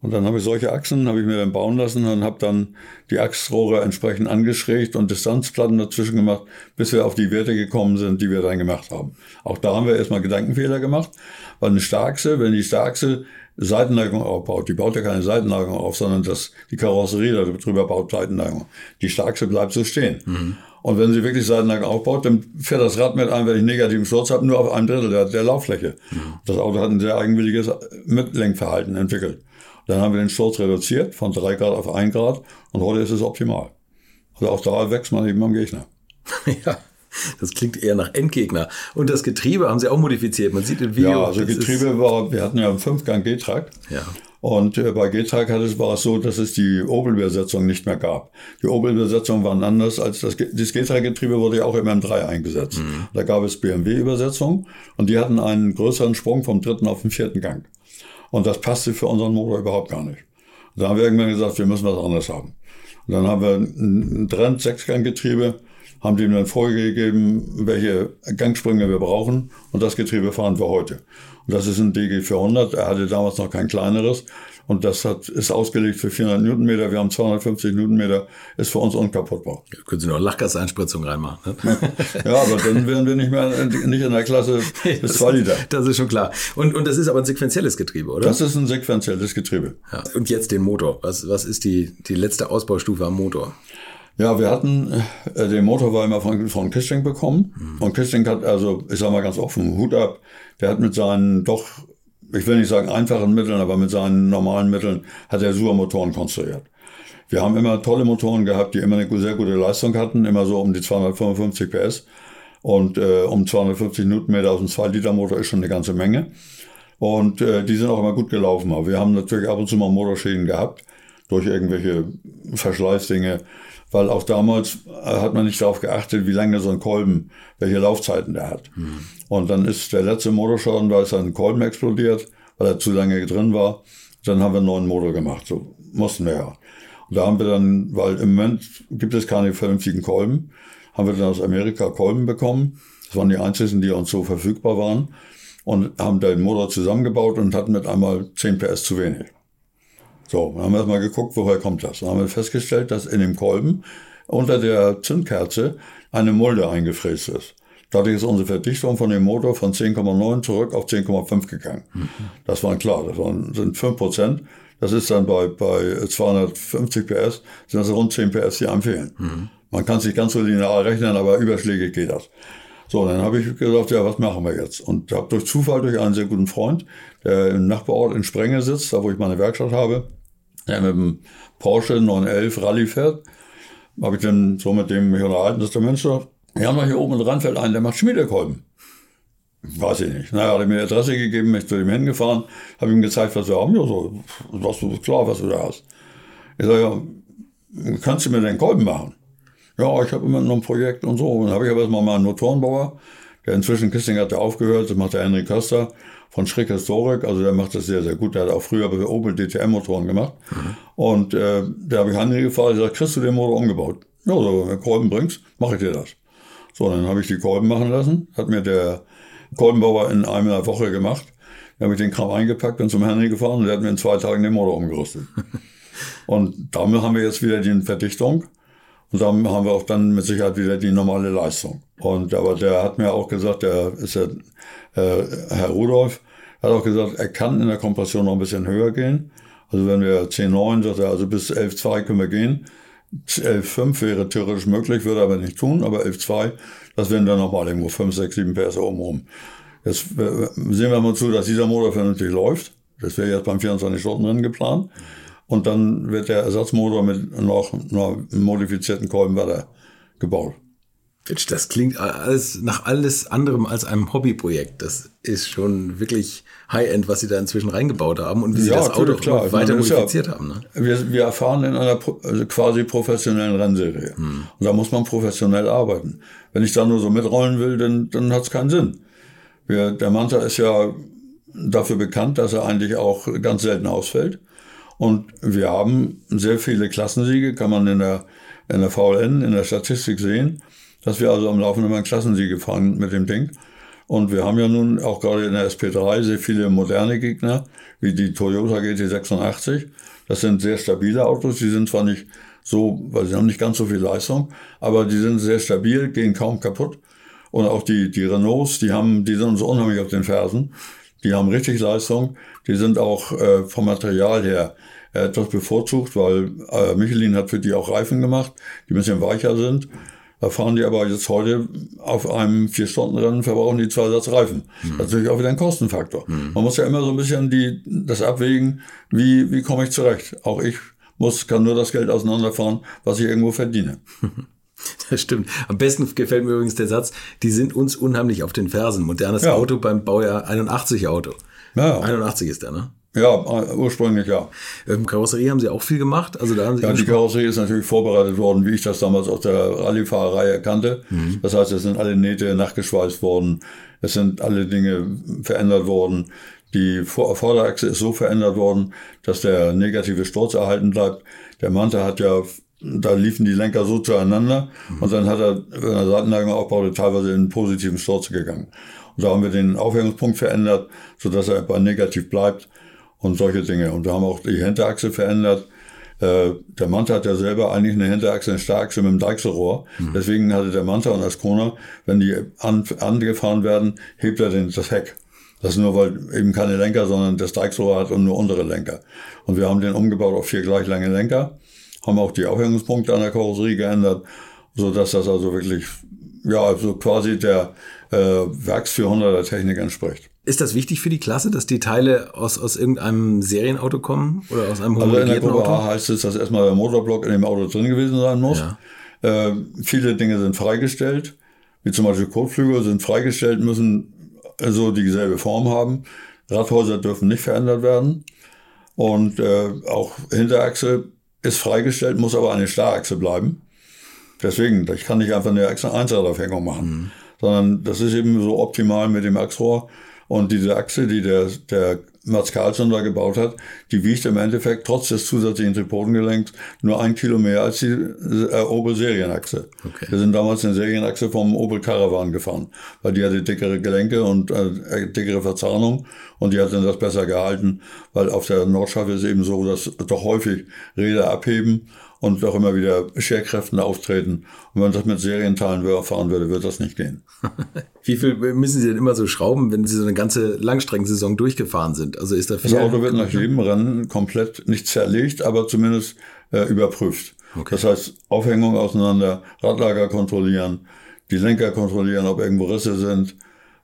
S1: Und dann habe ich solche Achsen, habe ich mir dann bauen lassen und habe dann die Achsrohre entsprechend angeschrägt und Distanzplatten dazwischen gemacht, bis wir auf die Werte gekommen sind, die wir dann gemacht haben. Auch da haben wir erstmal Gedankenfehler gemacht, weil eine Starkse, wenn die Starkse Seitenneigung aufbaut, die baut ja keine Seitenneigung auf, sondern das, die Karosserie darüber baut Seitenneigung. Die Starkse bleibt so stehen. Mhm. Und wenn sie wirklich Seitenneigung aufbaut, dann fährt das Rad mit ein, wenn ich negativen Sturz habe, nur auf einem Drittel der, der Lauffläche. Mhm. Das Auto hat ein sehr eigenwilliges Mitlenkverhalten entwickelt. Dann haben wir den Sturz reduziert von drei Grad auf ein Grad und heute ist es optimal. Also auch da wächst man eben am Gegner.
S3: ja. Das klingt eher nach Endgegner. Und das Getriebe haben Sie auch modifiziert. Man sieht im Video.
S1: Ja, also Getriebe war, wir hatten ja einen Fünfgang G-Track.
S3: Ja.
S1: Und äh, bei G-Track war es so, dass es die Opel-Übersetzung nicht mehr gab. Die Opel-Übersetzungen waren anders als das, das G-Track-Getriebe wurde ja auch im M3 eingesetzt. Mhm. Da gab es BMW-Übersetzungen und die hatten einen größeren Sprung vom dritten auf den vierten Gang. Und das passte für unseren Motor überhaupt gar nicht. da haben wir irgendwann gesagt, wir müssen was anderes haben. Und dann haben wir ein Trend Sechsganggetriebe, haben dem dann vorgegeben, welche Gangsprünge wir brauchen. Und das Getriebe fahren wir heute. Und das ist ein DG 400. Er hatte damals noch kein kleineres. Und das hat, ist ausgelegt für 400 Newtonmeter. Wir haben 250 Newtonmeter. Ist für uns unkaputtbar.
S3: Ja, können Sie noch Lachgaseinspritzung reinmachen.
S1: Ne? ja, aber dann wären wir nicht mehr nicht in der Klasse bis 2 Liter.
S3: Das ist schon klar. Und, und das ist aber ein sequenzielles Getriebe, oder?
S1: Das ist ein sequenzielles Getriebe.
S3: Ja. Und jetzt den Motor. Was, was ist die, die letzte Ausbaustufe am Motor?
S1: Ja, wir hatten äh, den Motor war immer von, von Kistling bekommen. Mhm. Und Kistling hat, also ich sag mal ganz offen, Hut ab, der hat mit seinen doch ich will nicht sagen einfachen Mitteln, aber mit seinen normalen Mitteln hat er super Motoren konstruiert. Wir haben immer tolle Motoren gehabt, die immer eine sehr gute Leistung hatten, immer so um die 255 PS. Und äh, um 250 Newtonmeter aus dem 2-Liter-Motor ist schon eine ganze Menge. Und äh, die sind auch immer gut gelaufen. Aber wir haben natürlich ab und zu mal Motorschäden gehabt durch irgendwelche Verschleißdinge, weil auch damals äh, hat man nicht darauf geachtet, wie lange so ein Kolben, welche Laufzeiten der hat. Mhm. Und dann ist der letzte Motorschaden, da ist ein Kolben explodiert, weil er zu lange drin war. Dann haben wir einen neuen Motor gemacht. So mussten wir ja. Und da haben wir dann, weil im Moment gibt es keine vernünftigen Kolben, haben wir dann aus Amerika Kolben bekommen. Das waren die einzigen, die uns so verfügbar waren. Und haben den Motor zusammengebaut und hatten mit einmal 10 PS zu wenig. So, dann haben wir erstmal geguckt, woher kommt das. Dann haben wir festgestellt, dass in dem Kolben unter der Zündkerze eine Mulde eingefräst ist. Dadurch ist unsere Verdichtung von dem Motor von 10,9 zurück auf 10,5 gegangen. Mhm. Das war klar, das waren, sind 5 Prozent. Das ist dann bei, bei 250 PS, sind das rund 10 PS, die empfehlen. Mhm. Man kann sich ganz so linear rechnen, aber überschlägig geht das. So, dann habe ich gesagt, ja, was machen wir jetzt? Und habe durch Zufall, durch einen sehr guten Freund, der im Nachbarort in Sprenge sitzt, da wo ich meine Werkstatt habe, der mit dem Porsche 911 Rallye fährt. Habe ich dann so mit dem mich unterhalten, dass der Mensch sagt, ja, mal hier oben in Randfeld einen, der macht Schmiedekolben. Weiß ich nicht. Naja, hat er mir die Adresse gegeben, bin zu dem hingefahren, habe ihm gezeigt, was wir haben. Ja, so, was du klar, was du da hast. Ich sage, ja, kannst du mir den Kolben machen? Ja, ich habe immer noch ein Projekt und so. Und dann habe ich aber erstmal meinen Motorenbauer, der inzwischen Kissing hat aufgehört, das macht der Henry Köster von Schrick Historic, also der macht das sehr, sehr gut. Der hat auch früher für Opel DTM-Motoren gemacht. Mhm. Und äh, der habe ich Henry gefragt, ich sage, kriegst du den Motor umgebaut? Ja, so, wenn du Kolben bringst, mache ich dir das. So, dann habe ich die Kolben machen lassen, hat mir der Kolbenbauer in einer Woche gemacht. Dann habe ich den Kram eingepackt, bin zum Henry gefahren und der hat mir in zwei Tagen den Motor umgerüstet. und damit haben wir jetzt wieder die Verdichtung. Und dann haben wir auch dann mit Sicherheit wieder die normale Leistung. Und aber der hat mir auch gesagt, der ist ja äh, Herr Rudolf, hat auch gesagt, er kann in der Kompression noch ein bisschen höher gehen. Also wenn wir 10,9, sagt er, also bis 11,2 können wir gehen. 11,5 wäre theoretisch möglich, würde aber nicht tun, aber 11,2, das wären dann nochmal irgendwo 5, 6, 7 PS oben rum. Jetzt äh, sehen wir mal zu, dass dieser Motor vernünftig läuft. Das wäre jetzt beim 24-Stunden-Rennen geplant. Und dann wird der Ersatzmotor mit noch einer modifizierten Kolben weiter gebaut.
S3: Das klingt alles nach alles anderem als einem Hobbyprojekt. Das ist schon wirklich High-End, was Sie da inzwischen reingebaut haben und wie Sie ja, das Auto klar. weiter modifiziert ja, haben. Ne?
S1: Wir, wir erfahren in einer also quasi professionellen Rennserie. Hm. Und da muss man professionell arbeiten. Wenn ich da nur so mitrollen will, dann, dann hat es keinen Sinn. Wir, der Manta ist ja dafür bekannt, dass er eigentlich auch ganz selten ausfällt. Und wir haben sehr viele Klassensiege, kann man in der, in der VLN, in der Statistik sehen dass wir also am laufenden Mal Klassensiege fahren mit dem Ding. Und wir haben ja nun auch gerade in der SP3 sehr viele moderne Gegner, wie die Toyota GT86. Das sind sehr stabile Autos. Die sind zwar nicht so, weil sie haben nicht ganz so viel Leistung, aber die sind sehr stabil, gehen kaum kaputt. Und auch die, die Renaults, die haben, die sind uns unheimlich auf den Fersen. Die haben richtig Leistung. Die sind auch äh, vom Material her etwas bevorzugt, weil äh, Michelin hat für die auch Reifen gemacht, die ein bisschen weicher sind. Da fahren die aber jetzt heute auf einem Vier-Stunden-Rennen verbrauchen die zwei Satz Reifen. Mhm. Das ist natürlich auch wieder ein Kostenfaktor. Mhm. Man muss ja immer so ein bisschen die, das abwägen, wie, wie komme ich zurecht. Auch ich muss, kann nur das Geld auseinanderfahren, was ich irgendwo verdiene.
S3: Das stimmt. Am besten gefällt mir übrigens der Satz, die sind uns unheimlich auf den Fersen. Modernes ja. Auto beim Baujahr 81 Auto. Ja. 81 ist der, ne?
S1: Ja, ursprünglich ja.
S3: Ähm, Karosserie haben Sie auch viel gemacht? Also da haben Sie
S1: ja, die Karosserie ist natürlich vorbereitet worden, wie ich das damals aus der Rallye-Fahrerei erkannte. Mhm. Das heißt, es sind alle Nähte nachgeschweißt worden, es sind alle Dinge verändert worden. Die Vorderachse ist so verändert worden, dass der negative Sturz erhalten bleibt. Der Manta hat ja, da liefen die Lenker so zueinander mhm. und dann hat er, wenn er Seitenlagen aufbaute, teilweise in einen positiven Sturz gegangen. Und da haben wir den Aufhängungspunkt verändert, sodass er bei negativ bleibt und solche Dinge. Und wir haben auch die Hinterachse verändert. Äh, der Manta hat ja selber eigentlich eine Hinterachse, eine Starrachse mit einem Deichselrohr. Mhm. Deswegen hatte der Manta und Ascona, wenn die an, angefahren werden, hebt er den, das Heck. Das ist nur, weil eben keine Lenker, sondern das Deichselrohr hat und nur untere Lenker. Und wir haben den umgebaut auf vier gleich lange Lenker, haben auch die Aufhängungspunkte an der Karosserie geändert, so dass das also wirklich, ja, also quasi der äh, Werks 400er Technik entspricht.
S3: Ist das wichtig für die Klasse, dass die Teile aus, aus irgendeinem Serienauto kommen oder aus einem
S1: Also in der Gruppe A heißt es, dass erstmal der Motorblock in dem Auto drin gewesen sein muss. Ja. Äh, viele Dinge sind freigestellt, wie zum Beispiel Kotflügel sind freigestellt, müssen so dieselbe Form haben. Radhäuser dürfen nicht verändert werden. Und äh, auch Hinterachse ist freigestellt, muss aber eine Starrachse bleiben. Deswegen, ich kann nicht einfach eine Einzelaufhängung machen, mhm. sondern das ist eben so optimal mit dem Achsrohr und diese Achse, die der, der Mats Carlsson da gebaut hat, die wiegt im Endeffekt trotz des zusätzlichen Tripodengelenks nur ein Kilo mehr als die äh, Opel Serienachse. Okay. Wir sind damals eine Serienachse vom Opel Caravan gefahren, weil die hatte dickere Gelenke und äh, dickere Verzahnung und die hat dann das besser gehalten, weil auf der Nordschleife ist eben so, dass doch häufig Räder abheben und auch immer wieder Scherkräften auftreten. Und wenn man das mit Serienteilen fahren würde, wird das nicht gehen.
S3: Wie viel müssen Sie denn immer so schrauben, wenn Sie so eine ganze Langstreckensaison durchgefahren sind? Also ist da
S1: viel Das Auto wird nach jedem Rennen komplett nicht zerlegt, aber zumindest äh, überprüft. Okay. Das heißt, Aufhängung auseinander, Radlager kontrollieren, die Lenker kontrollieren, ob irgendwo Risse sind,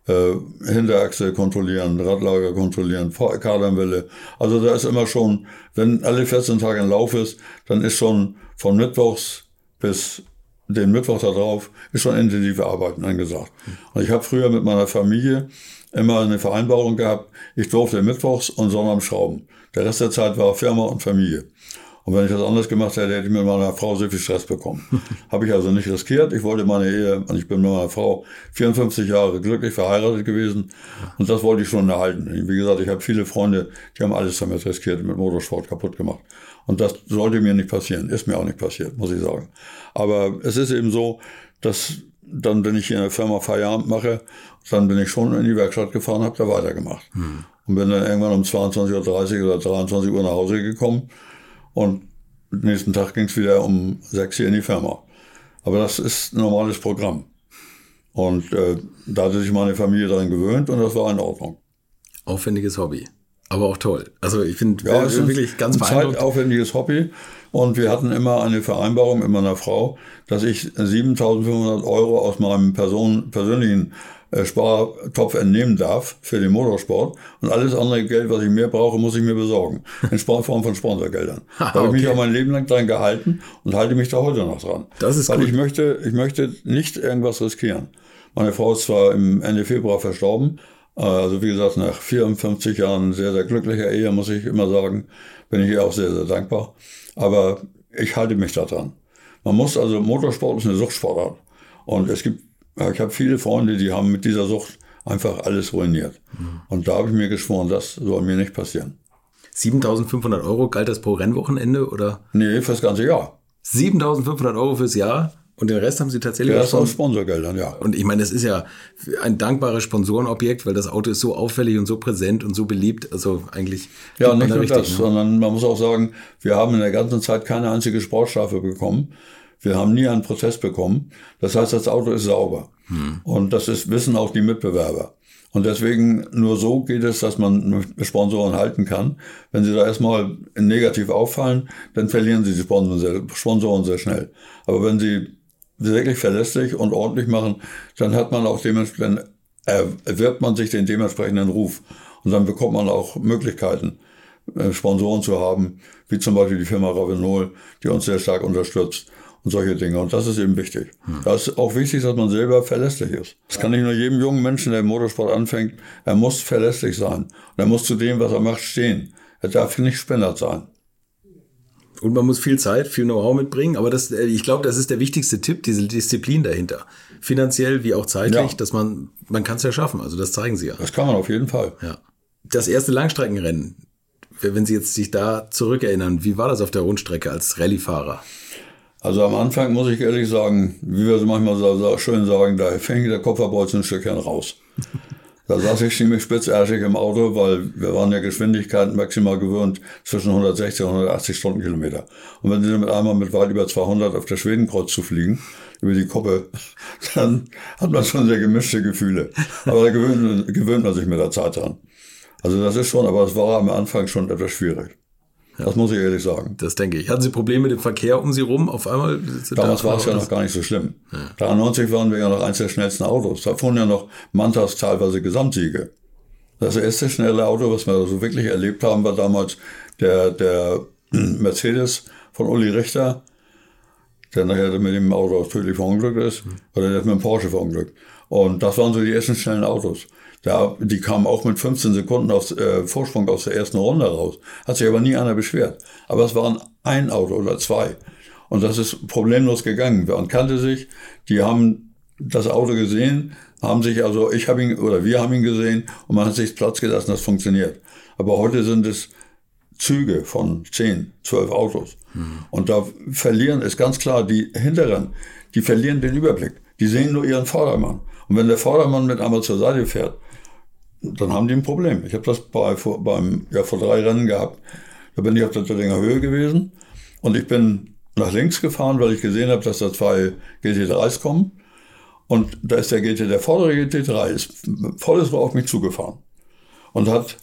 S1: äh, Hinterachse kontrollieren, Radlager kontrollieren, Kardanwelle. Also da ist immer schon, wenn alle 14 Tage ein Lauf ist, dann ist schon von Mittwochs bis den Mittwoch darauf ist schon intensive Arbeiten angesagt. Und ich habe früher mit meiner Familie immer eine Vereinbarung gehabt, ich durfte mittwochs und sonnabends schrauben. Der Rest der Zeit war Firma und Familie. Und wenn ich das anders gemacht hätte, hätte ich mit meiner Frau sehr viel Stress bekommen. Habe ich also nicht riskiert. Ich wollte meine Ehe, und ich bin mit meiner Frau 54 Jahre glücklich verheiratet gewesen. Und das wollte ich schon erhalten. Wie gesagt, ich habe viele Freunde, die haben alles damit riskiert, mit Motorsport kaputt gemacht. Und das sollte mir nicht passieren. Ist mir auch nicht passiert, muss ich sagen. Aber es ist eben so, dass dann, wenn ich hier in der Firma Feierabend mache, dann bin ich schon in die Werkstatt gefahren, habe da weitergemacht. Hm. Und bin dann irgendwann um 22.30 Uhr oder 23 Uhr nach Hause gekommen und nächsten Tag ging es wieder um sechs hier in die Firma. Aber das ist ein normales Programm. Und äh, da hatte sich meine Familie daran gewöhnt und das war in Ordnung.
S3: Aufwendiges Hobby. Aber auch toll. Also ich finde
S1: ja, es ist wirklich ganz ein zeitaufwendiges Hobby. Und wir hatten immer eine Vereinbarung mit meiner Frau, dass ich 7.500 Euro aus meinem Person, persönlichen Spartopf entnehmen darf für den Motorsport und alles andere Geld, was ich mehr brauche, muss ich mir besorgen. In Form von Sponsorgeldern. da habe ich mich auch mein Leben lang dran gehalten und halte mich da heute noch dran.
S3: Das ist
S1: Weil
S3: gut.
S1: ich möchte, ich möchte nicht irgendwas riskieren. Meine Frau ist zwar im Ende Februar verstorben, äh, also wie gesagt, nach 54 Jahren sehr, sehr glücklicher Ehe, muss ich immer sagen, bin ich ihr auch sehr, sehr dankbar. Aber ich halte mich da dran. Man muss also, Motorsport ist eine Suchtsportart. Und es gibt ja, ich habe viele Freunde, die haben mit dieser Sucht einfach alles ruiniert. Mhm. Und da habe ich mir geschworen, das soll mir nicht passieren.
S3: 7500 Euro galt das pro Rennwochenende oder?
S1: Nee, fürs ganze Jahr.
S3: 7500 Euro fürs Jahr? Und den Rest haben Sie tatsächlich
S1: Der ist aus. Sponsorgeldern, ja.
S3: Und ich meine, das ist ja ein dankbares Sponsorenobjekt, weil das Auto ist so auffällig und so präsent und so beliebt. Also eigentlich.
S1: Ja, nicht nur
S3: richtig,
S1: das,
S3: ne?
S1: sondern man muss auch sagen, wir haben in der ganzen Zeit keine einzige Sportstrafe bekommen. Wir haben nie einen Prozess bekommen. Das heißt, das Auto ist sauber.
S3: Hm.
S1: Und das ist, wissen auch die Mitbewerber. Und deswegen nur so geht es, dass man Sponsoren halten kann. Wenn sie da erstmal negativ auffallen, dann verlieren sie die Sponsoren sehr, Sponsoren sehr schnell. Aber wenn sie wirklich verlässlich und ordentlich machen, dann hat man auch dementsprechend, erwirbt man sich den dementsprechenden Ruf. Und dann bekommt man auch Möglichkeiten, äh, Sponsoren zu haben, wie zum Beispiel die Firma Ravenol, die uns sehr stark unterstützt und solche Dinge. Und das ist eben wichtig. Da ist auch wichtig, dass man selber verlässlich ist. Das kann nicht nur jedem jungen Menschen, der im Motorsport anfängt, er muss verlässlich sein. Und er muss zu dem, was er macht, stehen. Er darf nicht spinnert sein.
S3: Und man muss viel Zeit, viel Know-how mitbringen. Aber das, äh, ich glaube, das ist der wichtigste Tipp, diese Disziplin dahinter. Finanziell wie auch zeitlich,
S1: Ja.
S3: dass man, man kann es ja schaffen. Also das zeigen Sie ja.
S1: Das kann man auf jeden Fall.
S3: ja. Das erste Langstreckenrennen, wenn Sie jetzt sich da zurückerinnern, wie war das auf der Rundstrecke als Rallyefahrer?
S1: Also am Anfang muss ich ehrlich sagen, wie wir so manchmal so, schön sagen, da fing der Kopfverbolzen ein Stückchen raus. Da saß ich ziemlich spitzärschig im Auto, weil wir waren ja Geschwindigkeiten maximal gewöhnt zwischen 160 und 180 Stundenkilometer. Und wenn Sie mit einmal mit weit über 200 auf der Schwedenkreuz zu fliegen, über die Koppe, dann hat man schon sehr gemischte Gefühle. Aber da gewöhnt, gewöhnt man sich mit der Zeit dran. Also das ist schon, aber es war am Anfang schon etwas schwierig. Das muss ich ehrlich sagen.
S3: Das denke ich. Hatten Sie Probleme mit dem Verkehr um Sie rum auf einmal?
S1: Damals war es ja noch gar nicht so schlimm. 93 waren wir ja noch eins der schnellsten Autos. Da fuhren ja noch Mantas teilweise Gesamtsiege. Das erste schnelle Auto, was wir so wirklich erlebt haben, war damals der, der Mercedes von Uli Richter, der nachher mit dem Auto tödlich verunglückt ist, oder der ist mit dem Porsche verunglückt. Und das waren so die ersten schnellen Autos. Da, die kamen auch mit 15 Sekunden aus, äh, Vorsprung aus der ersten Runde raus. Hat sich aber nie einer beschwert. Aber es waren ein Auto oder zwei. Und das ist problemlos gegangen. Man kannte sich, die haben das Auto gesehen, haben sich also, ich habe ihn, oder wir haben ihn gesehen und man hat sich Platz gelassen, das funktioniert. Aber heute sind es Züge von 10, 12 Autos. Und da verlieren, ist ganz klar, die Hinteren, die verlieren den Überblick. Die sehen nur ihren Vordermann. Und wenn der Vordermann mit einmal zur Seite fährt, dann haben die ein Problem. Ich habe das bei, vor, beim, ja, vor drei Rennen gehabt. Da bin ich auf der Töttinger Höhe gewesen und ich bin nach links gefahren, weil ich gesehen habe, dass da zwei GT3s kommen. Und da ist der GT, der vordere GT3 ist volles Rohr auf mich zugefahren. Und hat,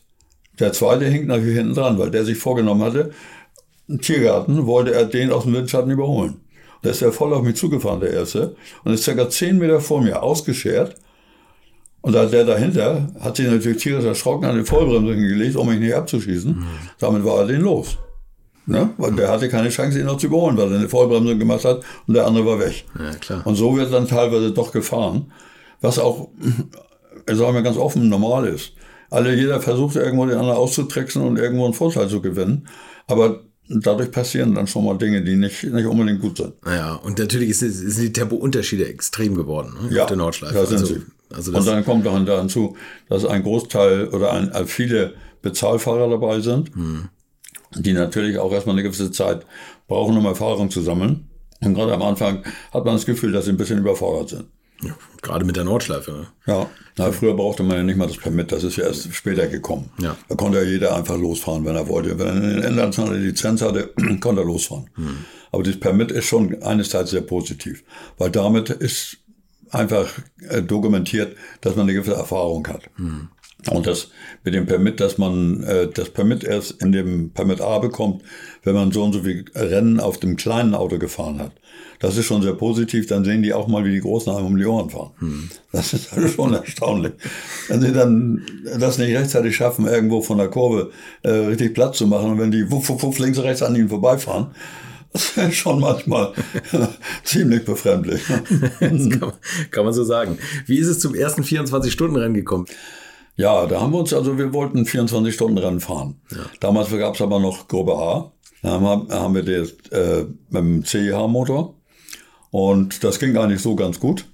S1: der zweite hinkt natürlich hinten dran, weil der sich vorgenommen hatte, einen Tiergarten wollte er den aus dem Windschatten überholen. Da ist er voll auf mich zugefahren, der erste, und ist circa zehn Meter vor mir ausgeschert. Und da der dahinter hat sich natürlich tierisch erschrocken, an den Vollbremsen gelegt, um mich nicht abzuschießen. Damit war er den los. Ne? Weil der hatte keine Chance, ihn noch zu überholen, weil er eine Vollbremsung gemacht hat und der andere war weg.
S3: Ja, klar.
S1: Und so wird dann teilweise doch gefahren, was auch, sagen wir ganz offen, normal ist. Alle, jeder versucht irgendwo den anderen auszutricksen und irgendwo einen Vorteil zu gewinnen. Aber dadurch passieren dann schon mal Dinge, die nicht, nicht unbedingt gut sind.
S3: Naja, und natürlich ist, sind die Tempounterschiede extrem geworden ne,
S1: Ja,
S3: auf der Nordschleife.
S1: da sind
S3: also,
S1: sie.
S3: Also
S1: und dann kommt noch hinzu, dass ein Großteil oder ein, äh, viele Bezahlfahrer dabei sind,
S3: Hm.
S1: die natürlich auch erstmal eine gewisse Zeit brauchen, um Erfahrung zu sammeln. Und gerade am Anfang hat man das Gefühl, dass sie ein bisschen überfordert sind.
S3: ja, gerade mit der Nordschleife. Ne?
S1: Ja, na, früher brauchte man ja nicht mal das Permit, das ist ja erst später gekommen.
S3: Ja.
S1: Da konnte ja jeder einfach losfahren, wenn er wollte. Wenn er in England eine Lizenz hatte, konnte er losfahren. Aber das Permit ist schon eines Teils sehr positiv, weil damit ist einfach äh, dokumentiert, dass man eine gewisse Erfahrung hat. Und das mit dem Permit, dass man äh, das Permit erst in dem Permit A bekommt, wenn man so und so viel Rennen auf dem kleinen Auto gefahren hat. Das ist schon sehr positiv. Dann sehen die auch mal, wie die Großen einem um die Ohren fahren. Das ist also schon erstaunlich. Wenn sie dann das nicht rechtzeitig schaffen, irgendwo von der Kurve äh, richtig Platz zu machen und wenn die wuff, wuff, wuff links und rechts an ihnen vorbeifahren, schon manchmal ziemlich befremdlich.
S3: Das kann, man, kann man so sagen. Wie ist es zum ersten 24-Stunden-Rennen gekommen?
S1: Ja, da haben wir uns, also wir wollten 24 Stunden Rennen fahren. Damals gab es aber noch Gruppe A. Da haben wir, haben wir das äh, mit dem CIH-Motor. Und das ging eigentlich so ganz gut.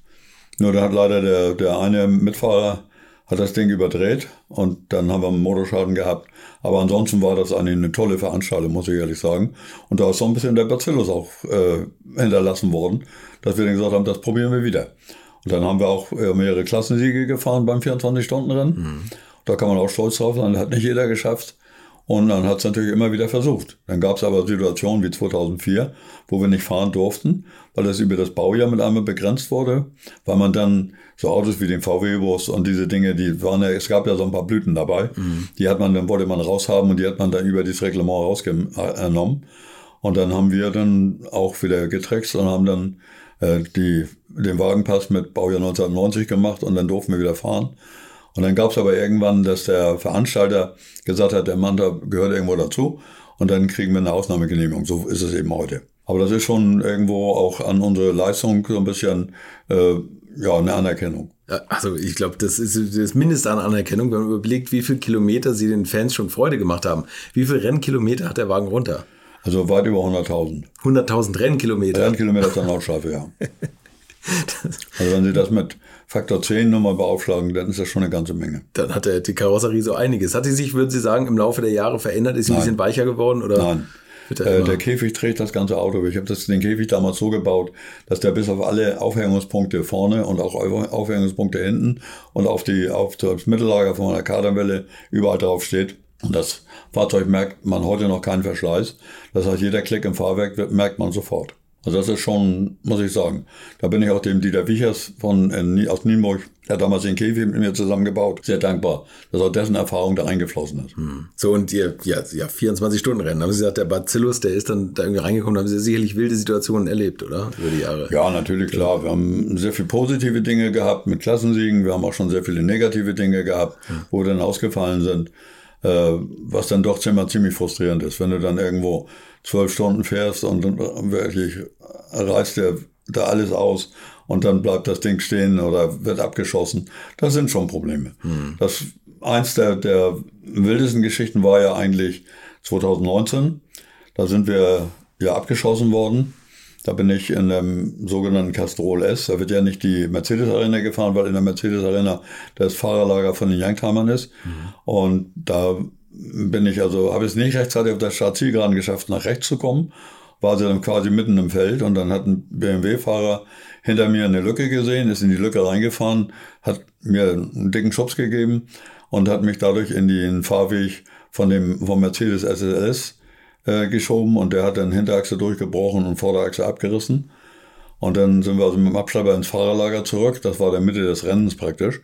S1: Nur da hat leider der, der eine Mitfahrer hat das Ding überdreht und dann haben wir einen Motorschaden gehabt. Aber ansonsten war das eigentlich eine tolle Veranstaltung, muss ich ehrlich sagen. Und da ist so ein bisschen der Bacillus auch äh, hinterlassen worden, dass wir dann gesagt haben, das probieren wir wieder. Und dann haben wir auch äh, mehrere Klassensiege gefahren beim 24-Stunden-Rennen. Mhm. Da kann man auch stolz drauf sein, hat nicht jeder geschafft. Und dann hat es natürlich immer wieder versucht. Dann gab es aber Situationen wie 2004, wo wir nicht fahren durften, weil das über das Baujahr mit einmal begrenzt wurde, weil man dann so Autos wie den VW-Bus und diese Dinge, die waren ja, es gab ja so ein paar Blüten dabei, mhm. die hat man, dann wollte man raushaben und die hat man dann über dieses Reglement rausgenommen. Und dann haben wir dann auch wieder getrickst und haben dann äh, die, den Wagenpass mit Baujahr 1990 gemacht und dann durften wir wieder fahren. Und dann gab es aber irgendwann, dass der Veranstalter gesagt hat, der Manta gehört irgendwo dazu und dann kriegen wir eine Ausnahmegenehmigung. So ist es eben heute. Aber das ist schon irgendwo auch an unsere Leistung so ein bisschen äh, ja, eine Anerkennung.
S3: Also ich glaube, das ist das Mindeste an Anerkennung, wenn man überlegt, wie viele Kilometer sie den Fans schon Freude gemacht haben. Wie viele Rennkilometer hat der Wagen runter?
S1: Also weit über 100.000.
S3: 100.000 Rennkilometer?
S1: Rennkilometer ist dann Nordschleife, ja. also wenn Sie das mit Faktor 10 nochmal beaufschlagen, dann ist das schon eine ganze Menge.
S3: Dann hat der, die Karosserie so einiges. Hat sie sich, würden Sie sagen, im Laufe der Jahre verändert? Ist sie ein bisschen weicher geworden? Oder?
S1: Nein. Äh, der Käfig trägt das ganze Auto. Ich habe den Käfig damals so gebaut, dass der bis auf alle Aufhängungspunkte vorne und auch Aufhängungspunkte hinten und auf, die, auf das Mittellager von einer Kaderwelle überall drauf steht. Und das Fahrzeug merkt man heute noch keinen Verschleiß. Das heißt, jeder Klick im Fahrwerk merkt man sofort. Also das ist schon, muss ich sagen. Da bin ich auch dem Dieter Wichers von, äh, aus Nienburg, der hat damals den Käfig mit mir zusammengebaut, sehr dankbar, dass auch dessen Erfahrung da eingeflossen ist. Hm.
S3: So und ihr, ja, ja 24-Stunden-Rennen, haben Sie gesagt, der Bacillus, der ist dann da irgendwie reingekommen, da haben Sie sicherlich wilde Situationen erlebt, oder? Über die Jahre.
S1: Ja, natürlich, klar. Wir haben sehr viele positive Dinge gehabt mit Klassensiegen, wir haben auch schon sehr viele negative Dinge gehabt, hm. wo wir dann ausgefallen sind, äh, was dann doch ziemlich frustrierend ist, wenn du dann irgendwo zwölf Stunden fährst und wirklich reißt der da alles aus und dann bleibt das Ding stehen oder wird abgeschossen. Das sind schon Probleme. Hm. Das eins der, der wildesten Geschichten war ja eigentlich 2019. Da sind wir ja abgeschossen worden. Da bin ich in dem sogenannten Castrol S. Da wird ja nicht die Mercedes Arena gefahren, weil in der Mercedes Arena das Fahrerlager von den Youngtimern ist. Mhm. Und da bin ich also, habe es nicht rechtzeitig auf der Startzielgeraden geschafft, nach rechts zu kommen. War sie dann quasi mitten im Feld und dann hat ein BMW-Fahrer hinter mir eine Lücke gesehen, ist in die Lücke reingefahren, hat mir einen dicken Schubs gegeben und hat mich dadurch in den Fahrweg von dem vom Mercedes SLS äh, geschoben und der hat dann Hinterachse durchgebrochen und Vorderachse abgerissen. Und dann sind wir also mit dem Abschlepper ins Fahrerlager zurück. Das war der Mitte des Rennens praktisch.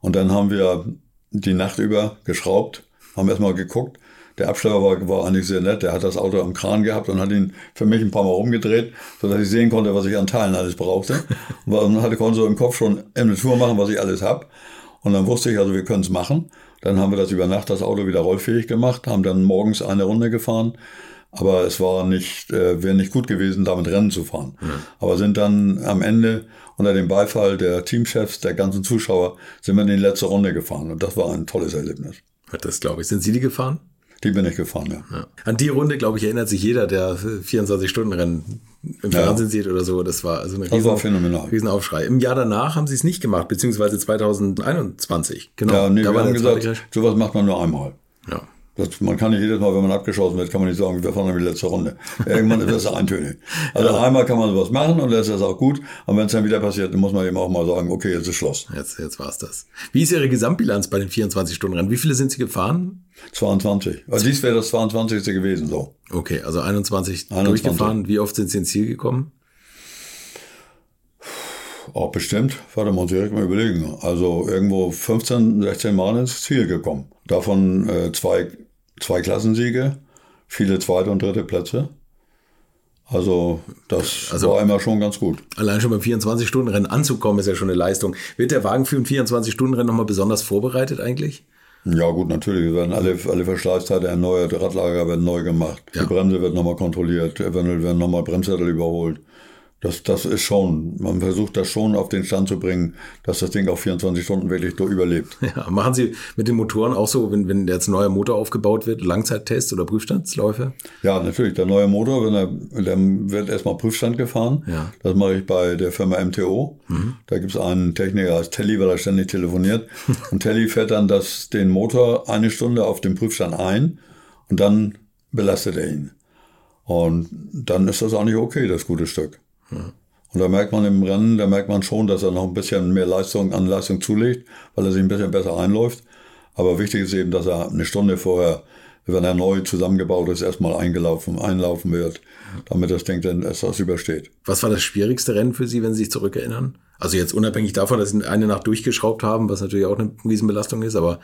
S1: Und dann haben wir die Nacht über geschraubt haben erstmal geguckt. Der Abschlepper war, war eigentlich sehr nett. Der hat das Auto am Kran gehabt und hat ihn für mich ein paar Mal rumgedreht, sodass ich sehen konnte, was ich an Teilen alles brauchte. Und dann hatte konnte so im Kopf schon eine Tour machen, was ich alles habe. Und dann wusste ich also, wir können es machen. Dann haben wir das über Nacht das Auto wieder rollfähig gemacht, haben dann morgens eine Runde gefahren. Aber es war nicht, äh, wäre nicht gut gewesen, damit Rennen zu fahren. Mhm. Aber sind dann am Ende unter dem Beifall der Teamchefs, der ganzen Zuschauer, sind wir in die letzte Runde gefahren. Und das war ein tolles Erlebnis.
S3: Das glaube ich. Sind Sie die gefahren?
S1: Die bin ich gefahren, ja. ja.
S3: An die Runde, glaube ich, erinnert sich jeder, der 24-Stunden-Rennen im ja. Fernsehen sieht oder so. Das war also ein riesen, Riesenaufschrei. Im Jahr danach haben sie es nicht gemacht, beziehungsweise 2021.
S1: Genau. Ja, nee, da wir haben gesagt, sowas macht man nur einmal. Ja. Das, man kann nicht jedes Mal, wenn man abgeschossen wird, kann man nicht sagen, wir fahren in die letzte Runde. Irgendwann ist das eintönig. Also ja. einmal kann man sowas machen und dann ist das auch gut. Und wenn es dann wieder passiert, dann muss man eben auch mal sagen, okay, jetzt ist Schluss.
S3: Jetzt, jetzt war es das. Wie ist Ihre Gesamtbilanz bei den 24-Stunden-Rennen? Wie viele sind Sie gefahren?
S1: 22. Also dies wäre das 22. gewesen, so.
S3: Okay, also 21, 21. durchgefahren. Wie oft sind Sie ins Ziel gekommen?
S1: Auch bestimmt. Warte mal, direkt mal überlegen. Also irgendwo 15, 16 Mal ins Ziel gekommen. Davon äh, zwei zwei Klassensiege, viele zweite und dritte Plätze. Also das also, war immer schon ganz gut.
S3: Allein schon beim 24-Stunden-Rennen anzukommen, ist ja schon eine Leistung. Wird der Wagen für ein 24-Stunden-Rennen nochmal besonders vorbereitet eigentlich?
S1: Ja gut, natürlich. Wir werden alle, alle Verschleißteile erneuert, Radlager werden neu gemacht, ja. die Bremse wird nochmal kontrolliert, eventuell werden nochmal Bremssättel überholt. Das, das ist schon, man versucht das schon auf den Stand zu bringen, dass das Ding auch 24 Stunden wirklich überlebt.
S3: Ja, machen Sie mit den Motoren auch so, wenn, wenn jetzt ein neuer Motor aufgebaut wird, Langzeittests oder Prüfstandsläufe?
S1: Ja, natürlich. Der neue Motor, wenn er, der wird erstmal Prüfstand gefahren. Ja. Das mache ich bei der Firma MTO. Mhm. Da gibt es einen Techniker als Telly, weil er ständig telefoniert. und Telly fährt dann das, den Motor eine Stunde auf dem Prüfstand ein und dann belastet er ihn. Und dann ist das eigentlich okay, das gute Stück. Und da merkt man im Rennen, da merkt man schon, dass er noch ein bisschen mehr Leistung an Leistung zulegt, weil er sich ein bisschen besser einläuft. Aber wichtig ist eben, dass er eine Stunde vorher, wenn er neu zusammengebaut ist, erstmal eingelaufen, einlaufen wird, damit das Ding dann erst das übersteht.
S3: Was war das schwierigste Rennen für Sie, wenn Sie sich zurückerinnern? Also jetzt unabhängig davon, dass Sie eine Nacht durchgeschraubt haben, was natürlich auch eine Riesenbelastung ist, aber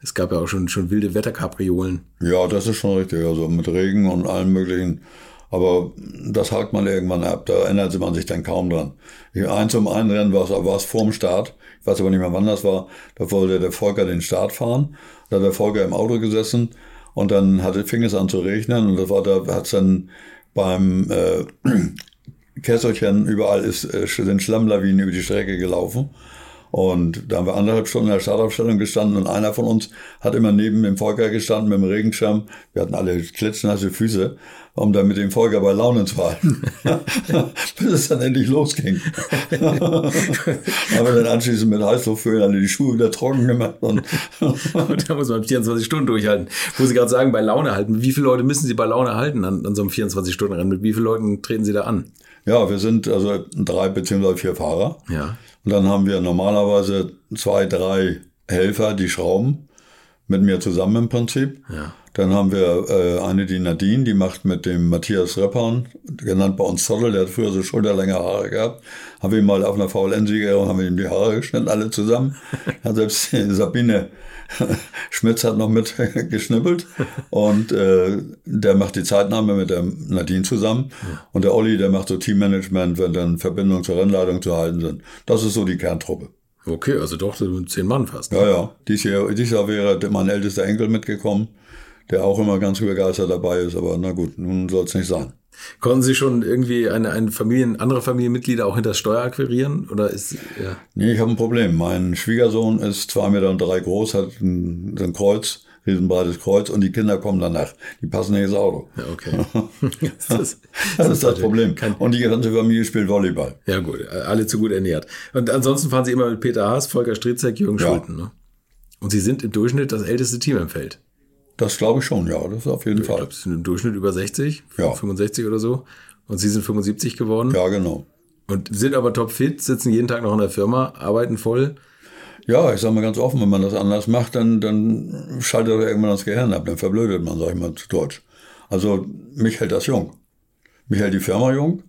S3: es gab ja auch schon, schon wilde Wetterkapriolen.
S1: Ja, das ist schon richtig. Also mit Regen und allem möglichen. Aber das hakt man irgendwann ab. Da erinnert man sich dann kaum dran. Ich, eins um ein Rennen war es, vorm Start. Ich weiß aber nicht mehr, wann das war. Da wollte der Volker den Start fahren. Da hat der Volker im Auto gesessen und dann hatte, fing es an zu regnen und das war, da hat es dann beim äh, Kesselchen überall ist, äh, sind Schlammlawinen über die Strecke gelaufen. Und da haben wir anderthalb Stunden in der Startaufstellung gestanden und einer von uns hat immer neben dem Volker gestanden mit dem Regenschirm. Wir hatten alle klitschnasse Füße, um dann mit dem Volker bei Laune zu halten. Bis es dann endlich losging. haben wir dann anschließend mit Heißluftföhn alle die Schuhe wieder trocken gemacht. Und,
S3: und da muss man 24 Stunden durchhalten. Muss ich gerade sagen, bei Laune halten. Wie viele Leute müssen Sie bei Laune halten an, an so einem 24-Stunden-Rennen? Mit wie vielen Leuten treten Sie da an?
S1: Ja, wir sind also drei beziehungsweise vier Fahrer.
S3: Ja.
S1: Und dann haben wir normalerweise zwei, drei Helfer, die schrauben, mit mir zusammen im Prinzip.
S3: Ja.
S1: Dann haben wir äh, eine, die Nadine, die macht mit dem Matthias Reppan, genannt bei uns Zottel, der hat früher so schulterlänge Haare gehabt. Haben wir ihn mal auf einer VLN-Sieger und haben ihm die Haare geschnitten, alle zusammen. Hat selbst Sabine Schmitz hat noch mit geschnippelt und äh, der macht die Zeitnahme mit der Nadine zusammen und der Olli, der macht so Teammanagement, wenn dann Verbindungen zur Rennleitung zu halten sind. Das ist so die Kerntruppe.
S3: Okay, also doch zehn Mann fast.
S1: Ja, ja. Dies Jahr, dies Jahr wäre mein ältester Enkel mitgekommen, der auch immer ganz begeistert dabei ist, aber na gut, nun soll es nicht sein.
S3: Konnten Sie schon irgendwie eine, eine Familien, andere Familienmitglieder auch hinter das Steuer akquirieren? Oder ist, ja.
S1: Nee, ich habe ein Problem. Mein Schwiegersohn ist zwei Meter und drei groß, hat ein, ein Kreuz, riesenbreites Kreuz und die Kinder kommen danach. Die passen nicht ins Auto.
S3: Ja, okay.
S1: das ist das, ist das Problem. Und die ganze Familie spielt Volleyball.
S3: Ja, gut. Alle zu gut ernährt. Und ansonsten fahren Sie immer mit Peter Haas, Volker Stritzek, Jürgen
S1: Ja.
S3: Schulten. Ne? Und Sie sind im Durchschnitt das älteste Team im Feld.
S1: Das glaube ich schon, ja, das auf jeden
S3: Ich
S1: Fall.
S3: glaube, Sie sind im Durchschnitt über 60,
S1: Ja.
S3: 65 oder so. Und Sie sind 75 geworden.
S1: Ja, genau.
S3: Und sind aber topfit, sitzen jeden Tag noch in der Firma, arbeiten voll.
S1: Ja, ich sage mal ganz offen, wenn man das anders macht, dann, dann schaltet er irgendwann das Gehirn ab, dann verblödet man, sag ich mal zu Deutsch. Also mich hält das jung. Mich hält die Firma jung.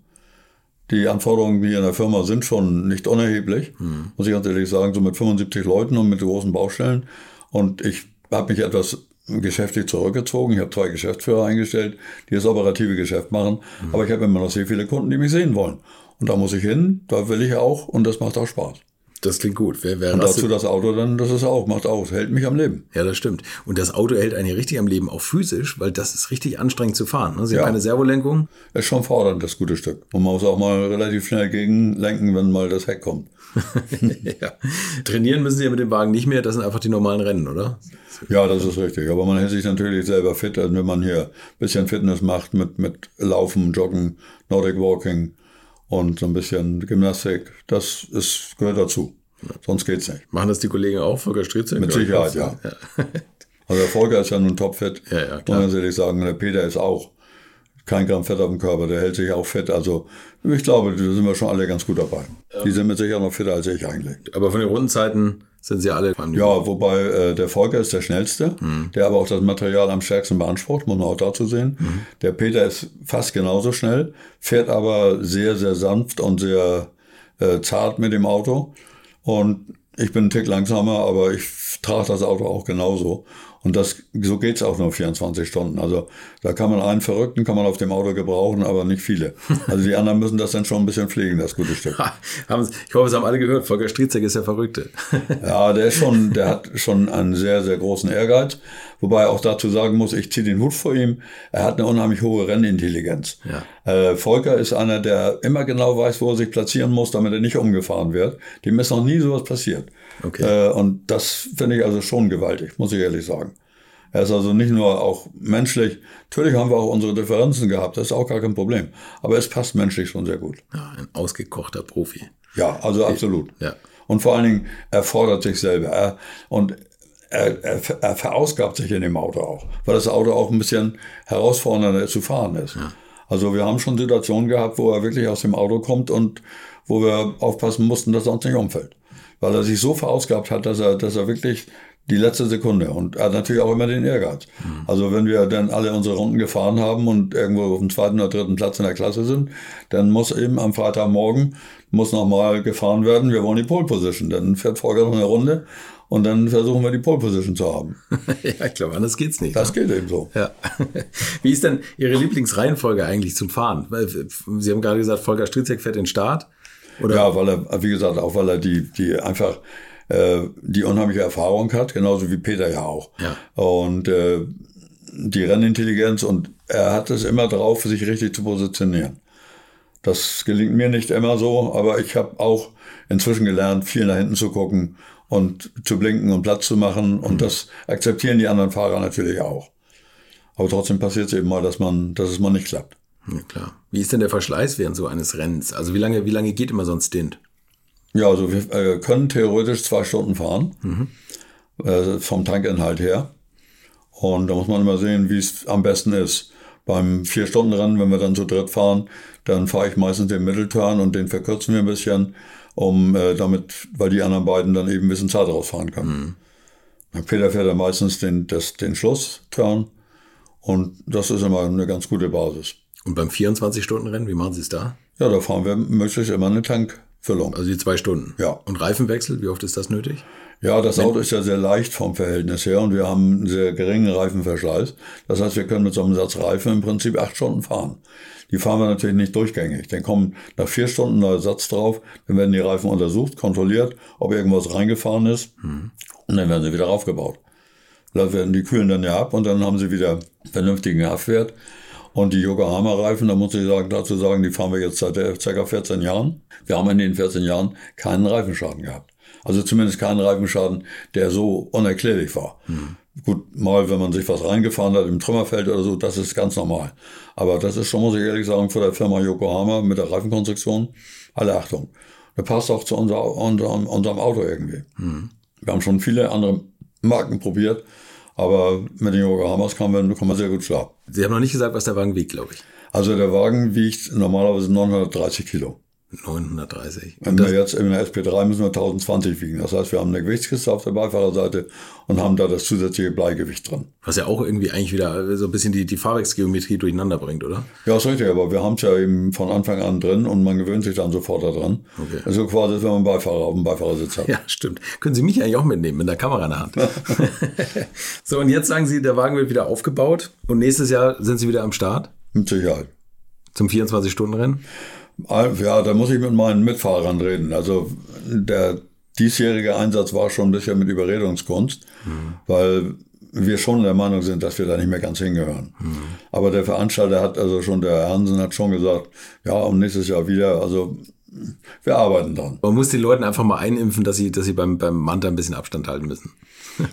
S1: Die Anforderungen, die in der Firma sind, schon nicht unerheblich, muss ich ganz ehrlich sagen, so mit 75 Leuten und mit großen Baustellen. Und ich habe mich etwas geschäftlich zurückgezogen. Ich habe zwei Geschäftsführer eingestellt, die das operative Geschäft machen. Aber ich habe immer noch sehr viele Kunden, die mich sehen wollen. Und da muss ich hin, da will ich auch und das macht auch Spaß.
S3: Das klingt gut. Wer, wer
S1: Und dazu das Auto dann, das ist auch, macht auch, hält mich am Leben.
S3: Ja, das stimmt. Und das Auto hält einen ja richtig am Leben, auch physisch, weil das ist richtig anstrengend zu fahren. Ne? Sie
S1: Ja.
S3: haben keine Servolenkung.
S1: Ist schon fordernd, das gute Stück. Und man muss auch mal relativ schnell gegenlenken, wenn mal das Heck kommt.
S3: ja. Trainieren müssen Sie ja mit dem Wagen nicht mehr. Das sind einfach die normalen Rennen, oder?
S1: Ja, das ist richtig. Aber man hält sich natürlich selber fit, also wenn man hier ein bisschen Fitness macht mit, mit Laufen, Joggen, Nordic Walking und so ein bisschen Gymnastik. Das ist, gehört dazu. Sonst geht's nicht.
S3: Machen das die Kollegen auch, Volker Stritzek?
S1: Mit Sicherheit, ja. Also der Volker ist ja nun topfit.
S3: Ja, ja, klar.
S1: man ganz ehrlich sagen. Und der Peter ist auch kein Gramm Fett auf dem Körper. Der hält sich auch fit. Also ich glaube, da sind wir schon alle ganz gut dabei. Die sind mit Sicherheit noch fitter als ich eigentlich.
S3: Aber von den Rundenzeiten sind Sie alle
S1: Ja, wobei äh, der Volker ist der schnellste, der aber auch das Material am stärksten beansprucht, muss man auch dazu sehen. Der Peter ist fast genauso schnell, fährt aber sehr, sehr sanft und sehr äh, zart mit dem Auto. Und ich bin ein Tick langsamer, aber ich trage das Auto auch genauso. Und das, so geht's auch nur 24 Stunden. Also da kann man einen Verrückten, kann man auf dem Auto gebrauchen, aber nicht viele. Also die anderen müssen das dann schon ein bisschen pflegen, das gute Stück.
S3: Ich hoffe, es haben alle gehört. Volker Stritzek ist der Verrückte.
S1: Ja, der ist schon, der hat schon einen sehr, sehr großen Ehrgeiz. Wobei er auch dazu sagen muss, ich ziehe den Hut vor ihm. Er hat eine unheimlich hohe Rennintelligenz.
S3: Ja.
S1: Äh, Volker ist einer, der immer genau weiß, wo er sich platzieren muss, damit er nicht umgefahren wird. Dem ist noch nie sowas passiert.
S3: Okay.
S1: Äh, und das finde ich also schon gewaltig, muss ich ehrlich sagen. Er ist also nicht nur auch menschlich, natürlich haben wir auch unsere Differenzen gehabt, das ist auch gar kein Problem. Aber es passt menschlich schon sehr gut.
S3: Ja, ein ausgekochter Profi.
S1: Ja, also absolut.
S3: Ja.
S1: Und vor allen Dingen, er fordert sich selber. Er, und er, er, er verausgabt sich in dem Auto auch, weil das Auto auch ein bisschen herausfordernder zu fahren ist. Also wir haben schon Situationen gehabt, wo er wirklich aus dem Auto kommt und wo wir aufpassen mussten, dass er uns nicht umfällt. Weil er sich so verausgabt hat, dass er, dass er wirklich die letzte Sekunde und er hat natürlich auch immer den Ehrgeiz. Mhm. Also wenn wir dann alle unsere Runden gefahren haben und irgendwo auf dem zweiten oder dritten Platz in der Klasse sind, dann muss eben am Freitagmorgen muss nochmal gefahren werden. Wir wollen die Pole Position. Dann fährt Volker noch eine Runde und dann versuchen wir die Pole Position zu haben.
S3: ja, ich glaube, anders geht's nicht.
S1: Das ne? geht eben so.
S3: Ja. Wie ist denn Ihre Lieblingsreihenfolge eigentlich zum Fahren? Sie haben gerade gesagt, Volker Stritzek fährt den Start.
S1: Oder? Ja, weil er, wie gesagt, auch weil er die, die einfach äh, die unheimliche Erfahrung hat, genauso wie Peter ja auch.
S3: Ja.
S1: Und äh, die Rennintelligenz und er hat es immer drauf, sich richtig zu positionieren. Das gelingt mir nicht immer so, aber ich habe auch inzwischen gelernt, viel nach hinten zu gucken und zu blinken und Platz zu machen. Und mhm. das akzeptieren die anderen Fahrer natürlich auch. Aber trotzdem passiert es eben mal, dass man, dass es mal nicht klappt.
S3: Ja, klar. Wie ist denn der Verschleiß während so eines Rennens? Also wie lange, wie lange geht immer so ein Stint?
S1: Ja, also wir äh, können theoretisch zwei Stunden fahren, mhm. äh, vom Tankinhalt her. Und da muss man immer sehen, wie es am besten ist. Beim Vier-Stunden-Rennen, wenn wir dann zu dritt fahren, dann fahre ich meistens den Mittelturn und den verkürzen wir ein bisschen, um äh, damit, weil die anderen beiden dann eben ein bisschen Zeit rausfahren können. Mhm. Peter fährt dann meistens den, das, den Schlussturn und das ist immer eine ganz gute Basis.
S3: Und beim 24-Stunden-Rennen, wie machen Sie es da?
S1: Ja, da fahren wir möglichst immer eine Tank, Füllung.
S3: Also die zwei Stunden.
S1: Ja.
S3: Und Reifenwechsel, wie oft ist das nötig?
S1: Ja, das Auto ist ja sehr leicht vom Verhältnis her und wir haben einen sehr geringen Reifenverschleiß. Das heißt, wir können mit so einem Satz Reifen im Prinzip acht Stunden fahren. Die fahren wir natürlich nicht durchgängig. Dann kommen nach vier Stunden neuer Satz drauf, dann werden die Reifen untersucht, kontrolliert, ob irgendwas reingefahren ist mhm. und dann werden sie wieder aufgebaut. Da werden die kühlen dann ja ab und dann haben sie wieder vernünftigen Haftwert. Und die Yokohama-Reifen, da muss ich sagen, dazu sagen, die fahren wir jetzt seit ca. 14 Jahren. Wir haben in den 14 Jahren keinen Reifenschaden gehabt. Also zumindest keinen Reifenschaden, der so unerklärlich war. Mhm. Gut, mal, wenn man sich was reingefahren hat im Trümmerfeld oder so, das ist ganz normal. Aber das ist schon, muss ich ehrlich sagen, vor der Firma Yokohama mit der Reifenkonstruktion, alle Achtung. Der passt auch zu unser, unserem, unserem Auto irgendwie. Mhm. Wir haben schon viele andere Marken probiert, aber mit den Yokohamas kann man, kann man sehr gut schlafen.
S3: Sie haben noch nicht gesagt, was der Wagen wiegt, glaube ich.
S1: Also der Wagen wiegt normalerweise 930 Kilo.
S3: 930.
S1: Wenn wir jetzt in der SP3 müssen wir 1020 wiegen. Das heißt, wir haben eine Gewichtskiste auf der Beifahrerseite und haben da das zusätzliche Bleigewicht drin.
S3: Was ja auch irgendwie eigentlich wieder so ein bisschen die, die Fahrwerksgeometrie durcheinander bringt, oder?
S1: Ja, ist richtig, aber wir haben es ja eben von Anfang an drin und man gewöhnt sich dann sofort daran. Okay. Also quasi, wenn man einen Beifahrer auf dem Beifahrersitz hat.
S3: Ja, stimmt. Können Sie mich eigentlich auch mitnehmen mit der Kamera in der Hand. so, und jetzt sagen Sie, der Wagen wird wieder aufgebaut und nächstes Jahr sind Sie wieder am Start?
S1: Mit Sicherheit.
S3: Zum 24-Stunden-Rennen?
S1: Ja, da muss ich mit meinen Mitfahrern reden. Also der diesjährige Einsatz war schon ein bisschen mit Überredungskunst, mhm. weil wir schon der Meinung sind, dass wir da nicht mehr ganz hingehören. Mhm. Aber der Veranstalter hat also schon, der Hansen hat schon gesagt, ja, und nächstes Jahr wieder, also wir arbeiten dran.
S3: Man muss den Leuten einfach mal einimpfen, dass sie, dass sie beim, beim Manta ein bisschen Abstand halten müssen.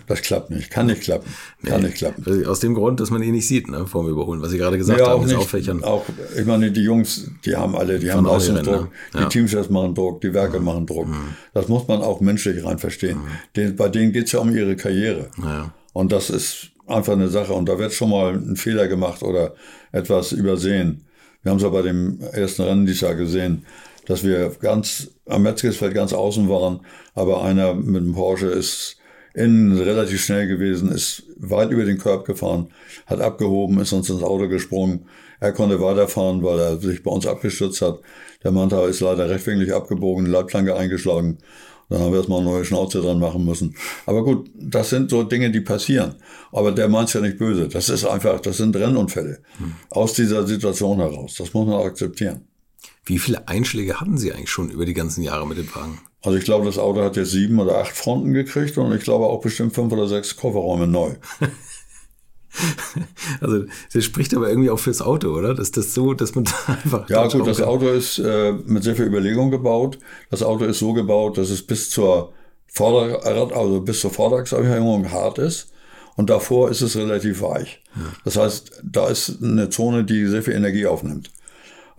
S1: Das klappt nicht, kann nicht klappen. Kann nee, nicht klappen.
S3: Aus dem Grund, dass man ihn nicht sieht, ne, vor dem Überholen, was Sie gerade gesagt ja, haben,
S1: ist auffächern. Auch, ich meine, die Jungs, die haben alle, die Von haben Leistungsdruck, ne? ja. die Teamchefs machen Druck, die Werke mhm. machen Druck. Mhm. Das muss man auch menschlich rein verstehen. Mhm. Den, bei denen geht's ja um ihre Karriere.
S3: Ja.
S1: Und das ist einfach eine Sache. Und da wird schon mal ein Fehler gemacht oder etwas übersehen. Wir haben es ja bei dem ersten Rennen dieses Jahr gesehen, dass wir ganz am Metzgersfeld ganz außen waren, aber einer mit dem Porsche ist innen relativ schnell gewesen, ist weit über den Körb gefahren, hat abgehoben, ist uns ins Auto gesprungen. Er konnte weiterfahren, weil er sich bei uns abgestürzt hat. Der Manta ist leider rechtwinklig abgebogen, Leitplanke eingeschlagen. Dann haben wir erstmal eine neue Schnauze dran machen müssen. Aber gut, das sind so Dinge, die passieren. Aber der meint ja nicht böse. Das ist einfach, das sind Rennunfälle. Hm. Aus dieser Situation heraus. Das muss man akzeptieren.
S3: Wie viele Einschläge hatten Sie eigentlich schon über die ganzen Jahre mit dem Wagen?
S1: Also ich glaube, das Auto hat jetzt sieben oder acht Fronten gekriegt und ich glaube auch bestimmt fünf oder sechs Kofferräume neu.
S3: Also das spricht aber irgendwie auch fürs Auto, oder? Dass das so, dass man da einfach.
S1: Ja, gut, das Auto ist äh, mit sehr viel Überlegung gebaut. Das Auto ist so gebaut, dass es bis zur Vorderrad, also bis zur Vorderachsaufhängung hart ist. Und davor ist es relativ weich. Ja. Das heißt, da ist eine Zone, die sehr viel Energie aufnimmt.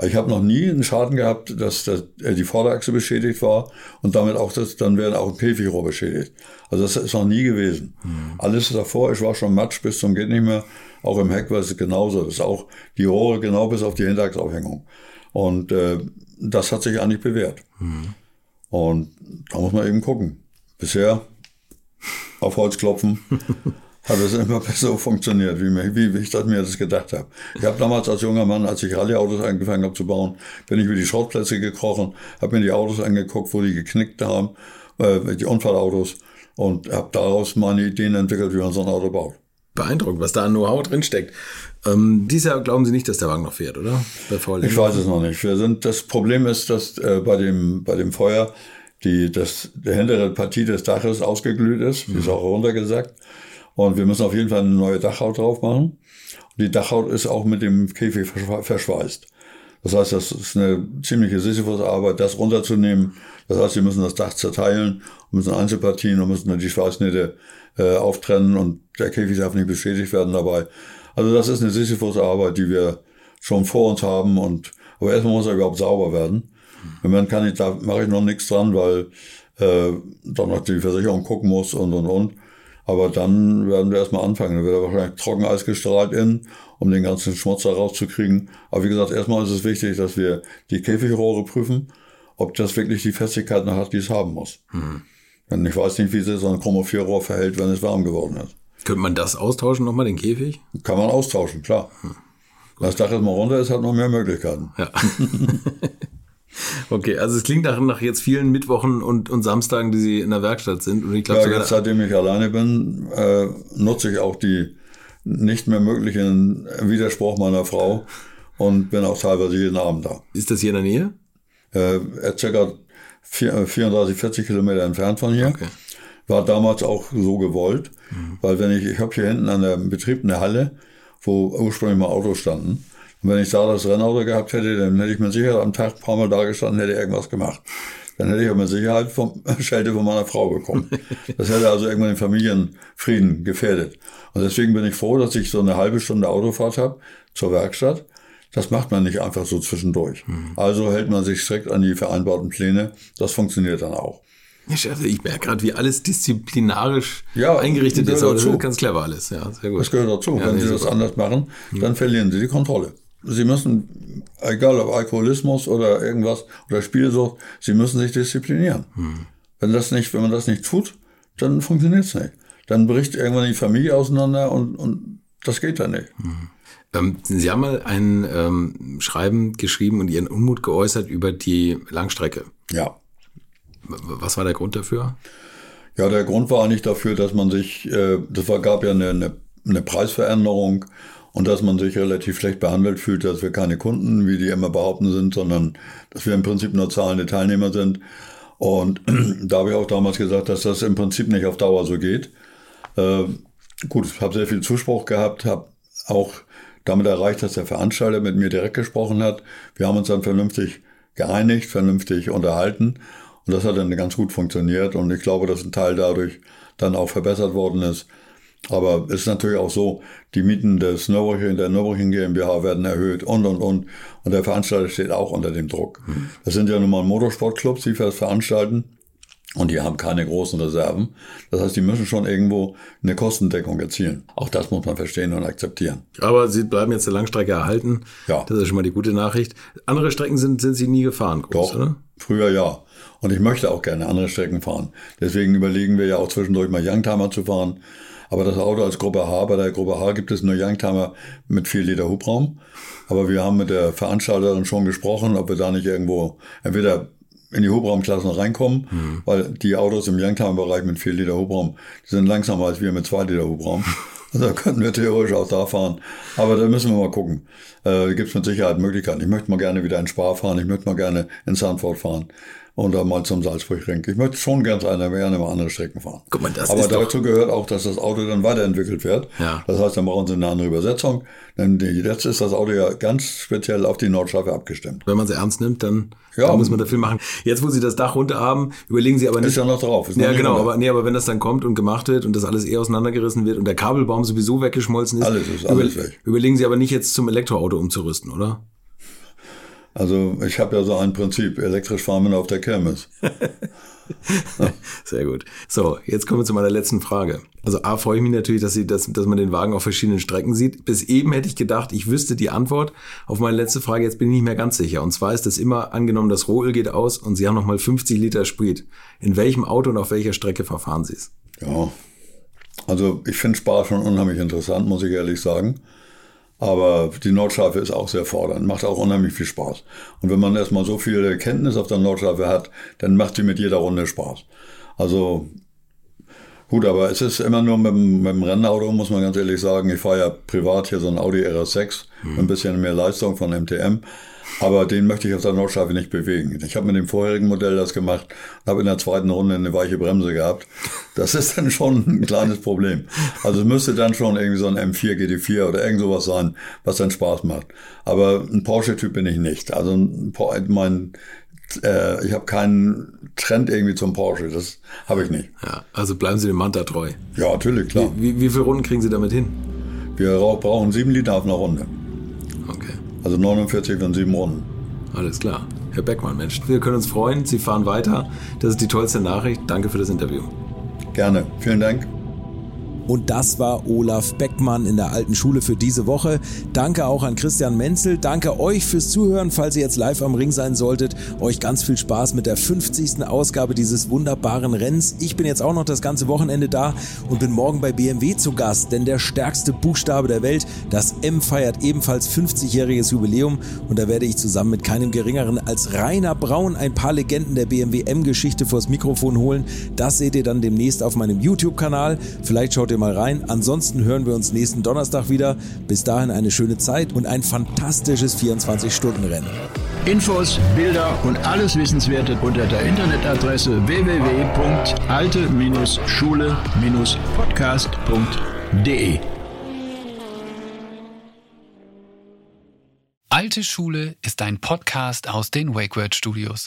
S1: Ich habe noch nie einen Schaden gehabt, dass das, äh, die Vorderachse beschädigt war und damit auch das, dann werden auch ein Käfigrohr beschädigt. Also das ist noch nie gewesen. Alles davor, ich war schon Matsch bis zum geht nicht mehr. Auch im Heck war es genauso. Das ist auch die Rohre genau bis auf die Hinterachsaufhängung. Und äh, das hat sich eigentlich bewährt. Und da muss man eben gucken. Bisher auf Holz klopfen hat es immer besser funktioniert, wie, mir, wie, wie ich das mir das gedacht habe. Ich habe damals als junger Mann, als ich Rallye-Autos angefangen habe zu bauen, bin ich über die Schrottplätze gekrochen, habe mir die Autos angeguckt, wo die geknickt haben, äh, die Unfallautos und habe daraus meine Ideen entwickelt, wie man so ein Auto baut.
S3: Beeindruckend, was da an Know-how drinsteckt. Ähm, dieses Jahr glauben Sie nicht, dass der Wagen noch fährt, oder?
S1: Ich weiß es noch nicht. Wir sind, das Problem ist, dass äh, bei, dem, bei dem Feuer die, das, die hintere Partie des Daches ausgeglüht ist, die ist auch runtergesackt. Und wir müssen auf jeden Fall eine neue Dachhaut drauf machen. Und die Dachhaut ist auch mit dem Käfig verschwe- verschweißt. Das heißt, das ist eine ziemliche Sisyphus-Arbeit, das runterzunehmen. Das heißt, wir müssen das Dach zerteilen, müssen Einzelpartien und müssen dann die Schweißnähte äh, auftrennen und der Käfig darf nicht beschädigt werden dabei. Also das ist eine Sisyphus-Arbeit, die wir schon vor uns haben. Und aber erstmal muss er überhaupt sauber werden. Im Moment kann ich, da mache ich noch nichts dran, weil äh, dann noch die Versicherung gucken muss und und und. Aber dann werden wir erstmal anfangen. Dann wird er wahrscheinlich Trockeneis gestrahlt innen, um den ganzen Schmutz da rauszukriegen. Aber wie gesagt, erstmal ist es wichtig, dass wir die Käfigrohre prüfen, ob das wirklich die Festigkeit noch hat, die es haben muss. Denn ich weiß nicht, wie sich so ein Chromophilrohr verhält, wenn es warm geworden ist.
S3: Könnte man das austauschen nochmal, den Käfig?
S1: Kann man austauschen, klar. Wenn das Dach jetzt mal runter ist, hat man mehr Möglichkeiten.
S3: Ja. okay, also es klingt nach, nach jetzt vielen Mittwochen und, und Samstagen, die Sie in der Werkstatt sind. Und ich glaube
S1: Ja,
S3: sogar,
S1: jetzt seitdem ich alleine bin, äh, nutze ich auch die nicht mehr möglichen Widerspruch meiner Frau und bin auch teilweise jeden Abend da.
S3: ist das hier in der Nähe?
S1: Äh, circa vier- äh, 34, 40 Kilometer entfernt von hier.
S3: Okay.
S1: War damals auch so gewollt, weil wenn ich, ich habe hier hinten an der Betrieb eine Halle, wo ursprünglich mal Autos standen. Und wenn ich da das Rennauto gehabt hätte, dann hätte ich mit Sicherheit am Tag ein paar Mal da gestanden, hätte irgendwas gemacht. Dann hätte ich auch mit Sicherheit vom Schelte von meiner Frau bekommen. Das hätte also irgendwann den Familienfrieden gefährdet. Und deswegen bin ich froh, dass ich so eine halbe Stunde Autofahrt habe zur Werkstatt. Das macht man nicht einfach so zwischendurch. Also hält man sich strikt an die vereinbarten Pläne. Das funktioniert dann auch.
S3: Chef, ich merke gerade, wie alles disziplinarisch
S1: Ja,
S3: eingerichtet ist. Aber das ist ganz clever alles. Ja, sehr gut.
S1: Das gehört dazu.
S3: Ja,
S1: Wenn
S3: nee,
S1: Sie das
S3: super.
S1: anders machen, dann verlieren Sie die Kontrolle. Sie müssen, egal ob Alkoholismus oder irgendwas oder Spielsucht, Sie müssen sich disziplinieren. Wenn das nicht, wenn man das nicht tut, dann funktioniert es nicht. Dann bricht irgendwann die Familie auseinander und, und das geht dann nicht.
S3: Ähm, Sie haben mal ein ähm, Schreiben geschrieben und Ihren Unmut geäußert über die Langstrecke.
S1: Ja.
S3: Was war der Grund dafür?
S1: Ja, der Grund war eigentlich dafür, dass man sich, äh, das war, gab ja eine, eine, eine Preisveränderung und dass man sich relativ schlecht behandelt fühlt, dass wir keine Kunden, wie die immer behaupten sind, sondern dass wir im Prinzip nur zahlende Teilnehmer sind. Und da habe ich auch damals gesagt, dass das im Prinzip nicht auf Dauer so geht. Äh, gut, habe sehr viel Zuspruch gehabt, habe auch damit erreicht, dass der Veranstalter mit mir direkt gesprochen hat. Wir haben uns dann vernünftig geeinigt, vernünftig unterhalten und das hat dann ganz gut funktioniert und ich glaube, dass ein Teil dadurch dann auch verbessert worden ist. Aber es ist natürlich auch so, die Mieten des Nürburgring, der Nürburgring GmbH werden erhöht und, und, und. Und der Veranstalter steht auch unter dem Druck. Das sind ja nun mal Motorsportclubs, die das veranstalten. Und die haben keine großen Reserven. Das heißt, die müssen schon irgendwo eine Kostendeckung erzielen. Auch das muss man verstehen und akzeptieren.
S3: Aber Sie bleiben jetzt der Langstrecke erhalten.
S1: Ja.
S3: Das ist schon mal die gute Nachricht. Andere Strecken sind, sind Sie nie gefahren, groß,
S1: Doch,
S3: oder?
S1: früher ja. Und ich möchte auch gerne andere Strecken fahren. Deswegen überlegen wir ja auch zwischendurch mal Youngtimer zu fahren. Aber das Auto als Gruppe H, bei der Gruppe H gibt es nur Youngtimer mit 4 Liter Hubraum. Aber wir haben mit der Veranstalterin schon gesprochen, ob wir da nicht irgendwo entweder in die Hubraumklassen reinkommen, weil die Autos im Youngtimer-Bereich mit 4 Liter Hubraum, sind langsamer als wir mit 2 Liter Hubraum. Also da könnten wir theoretisch auch da fahren. Aber da müssen wir mal gucken. Äh, da gibt es mit Sicherheit Möglichkeiten. Ich möchte mal gerne wieder in Spa fahren. Ich möchte mal gerne in Sanford fahren. Und dann mal zum Salzburgring. Ich möchte schon ganz gerne, gerne mal andere Strecken fahren.
S3: Guck mal, das
S1: Aber
S3: ist doch-
S1: dazu gehört auch, dass das Auto dann weiterentwickelt wird.
S3: Ja.
S1: Das heißt, dann brauchen sie eine andere Übersetzung. Denn jetzt ist das Auto ja ganz speziell auf die Nordschleife abgestimmt.
S3: Wenn man sie ernst nimmt, dann,
S1: Ja.
S3: dann muss man dafür machen. Jetzt, wo Sie das Dach runter haben, überlegen Sie aber nicht.
S1: Ist ja noch drauf.
S3: Ja, genau,
S1: runter.
S3: aber, nee, aber wenn das dann kommt und gemacht wird und das alles eh auseinandergerissen wird und der Kabelbaum sowieso weggeschmolzen ist,
S1: Alles ist alles weg.
S3: überlegen Sie aber nicht jetzt zum Elektroauto umzurüsten, oder?
S1: Also ich habe ja so ein Prinzip, elektrisch fahren wir nur auf der Kirmes.
S3: Sehr gut. So, jetzt kommen wir zu meiner letzten Frage. Also A, freue ich mich natürlich, dass, Sie, dass, dass man den Wagen auf verschiedenen Strecken sieht. Bis eben hätte ich gedacht, ich wüsste die Antwort auf meine letzte Frage. Jetzt bin ich nicht mehr ganz sicher. Und zwar ist es immer angenommen, das Rohöl geht aus und Sie haben nochmal 50 Liter Sprit. In welchem Auto und auf welcher Strecke verfahren Sie es?
S1: Ja, also ich finde Spaß schon unheimlich interessant, muss ich ehrlich sagen. Aber die Nordschleife ist auch sehr fordernd, macht auch unheimlich viel Spaß. Und wenn man erstmal so viel Kenntnis auf der Nordschleife hat, dann macht sie mit jeder Runde Spaß. Also gut, aber es ist immer nur mit, dem- mit dem Rennauto, muss man ganz ehrlich sagen. Ich fahre ja privat hier so ein Audi RS6, ein bisschen mehr Leistung von MTM. Aber den möchte ich auf der Nordschleife nicht bewegen. Ich habe mit dem vorherigen Modell das gemacht und habe in der zweiten Runde eine weiche Bremse gehabt. Das ist dann schon ein kleines Problem. Also es müsste dann schon irgendwie so ein M4 GT4 oder irgend sowas sein, was dann Spaß macht. Aber ein Porsche-Typ bin ich nicht. Also ein, mein, äh, ich habe keinen Trend irgendwie zum Porsche. Das habe ich nicht.
S3: Ja, also bleiben Sie dem Manta treu.
S1: Ja, natürlich, klar.
S3: Wie, wie viele Runden kriegen Sie damit hin?
S1: Wir rauch- brauchen sieben Liter auf einer Runde.
S3: Okay.
S1: Also 49 von sieben Runden.
S3: Alles klar. Herr Beckmann, Mensch, wir können uns freuen. Sie fahren weiter. Das ist die tollste Nachricht. Danke für das Interview.
S1: Gerne. Vielen Dank.
S3: Und das war Olaf Beckmann in der alten Schule für diese Woche. Danke auch an Christian Menzel. Danke euch fürs Zuhören, falls ihr jetzt live am Ring sein solltet. Euch ganz viel Spaß mit der 50. Ausgabe dieses wunderbaren Rennens. Ich bin jetzt auch noch das ganze Wochenende da und bin morgen bei BMW zu Gast, denn der stärkste Buchstabe der Welt, das M feiert ebenfalls 50-jähriges Jubiläum und da werde ich zusammen mit keinem geringeren als Rainer Braun ein paar Legenden der BMW M-Geschichte vors Mikrofon holen. Das seht ihr dann demnächst auf meinem YouTube-Kanal. Vielleicht schaut ihr mal rein. Ansonsten hören wir uns nächsten Donnerstag wieder. Bis dahin eine schöne Zeit und ein fantastisches 24-Stunden-Rennen.
S2: Infos, Bilder und alles Wissenswerte unter der Internetadresse www.alte-schule-podcast.de.
S6: Alte Schule ist ein Podcast aus den WakeWord Studios.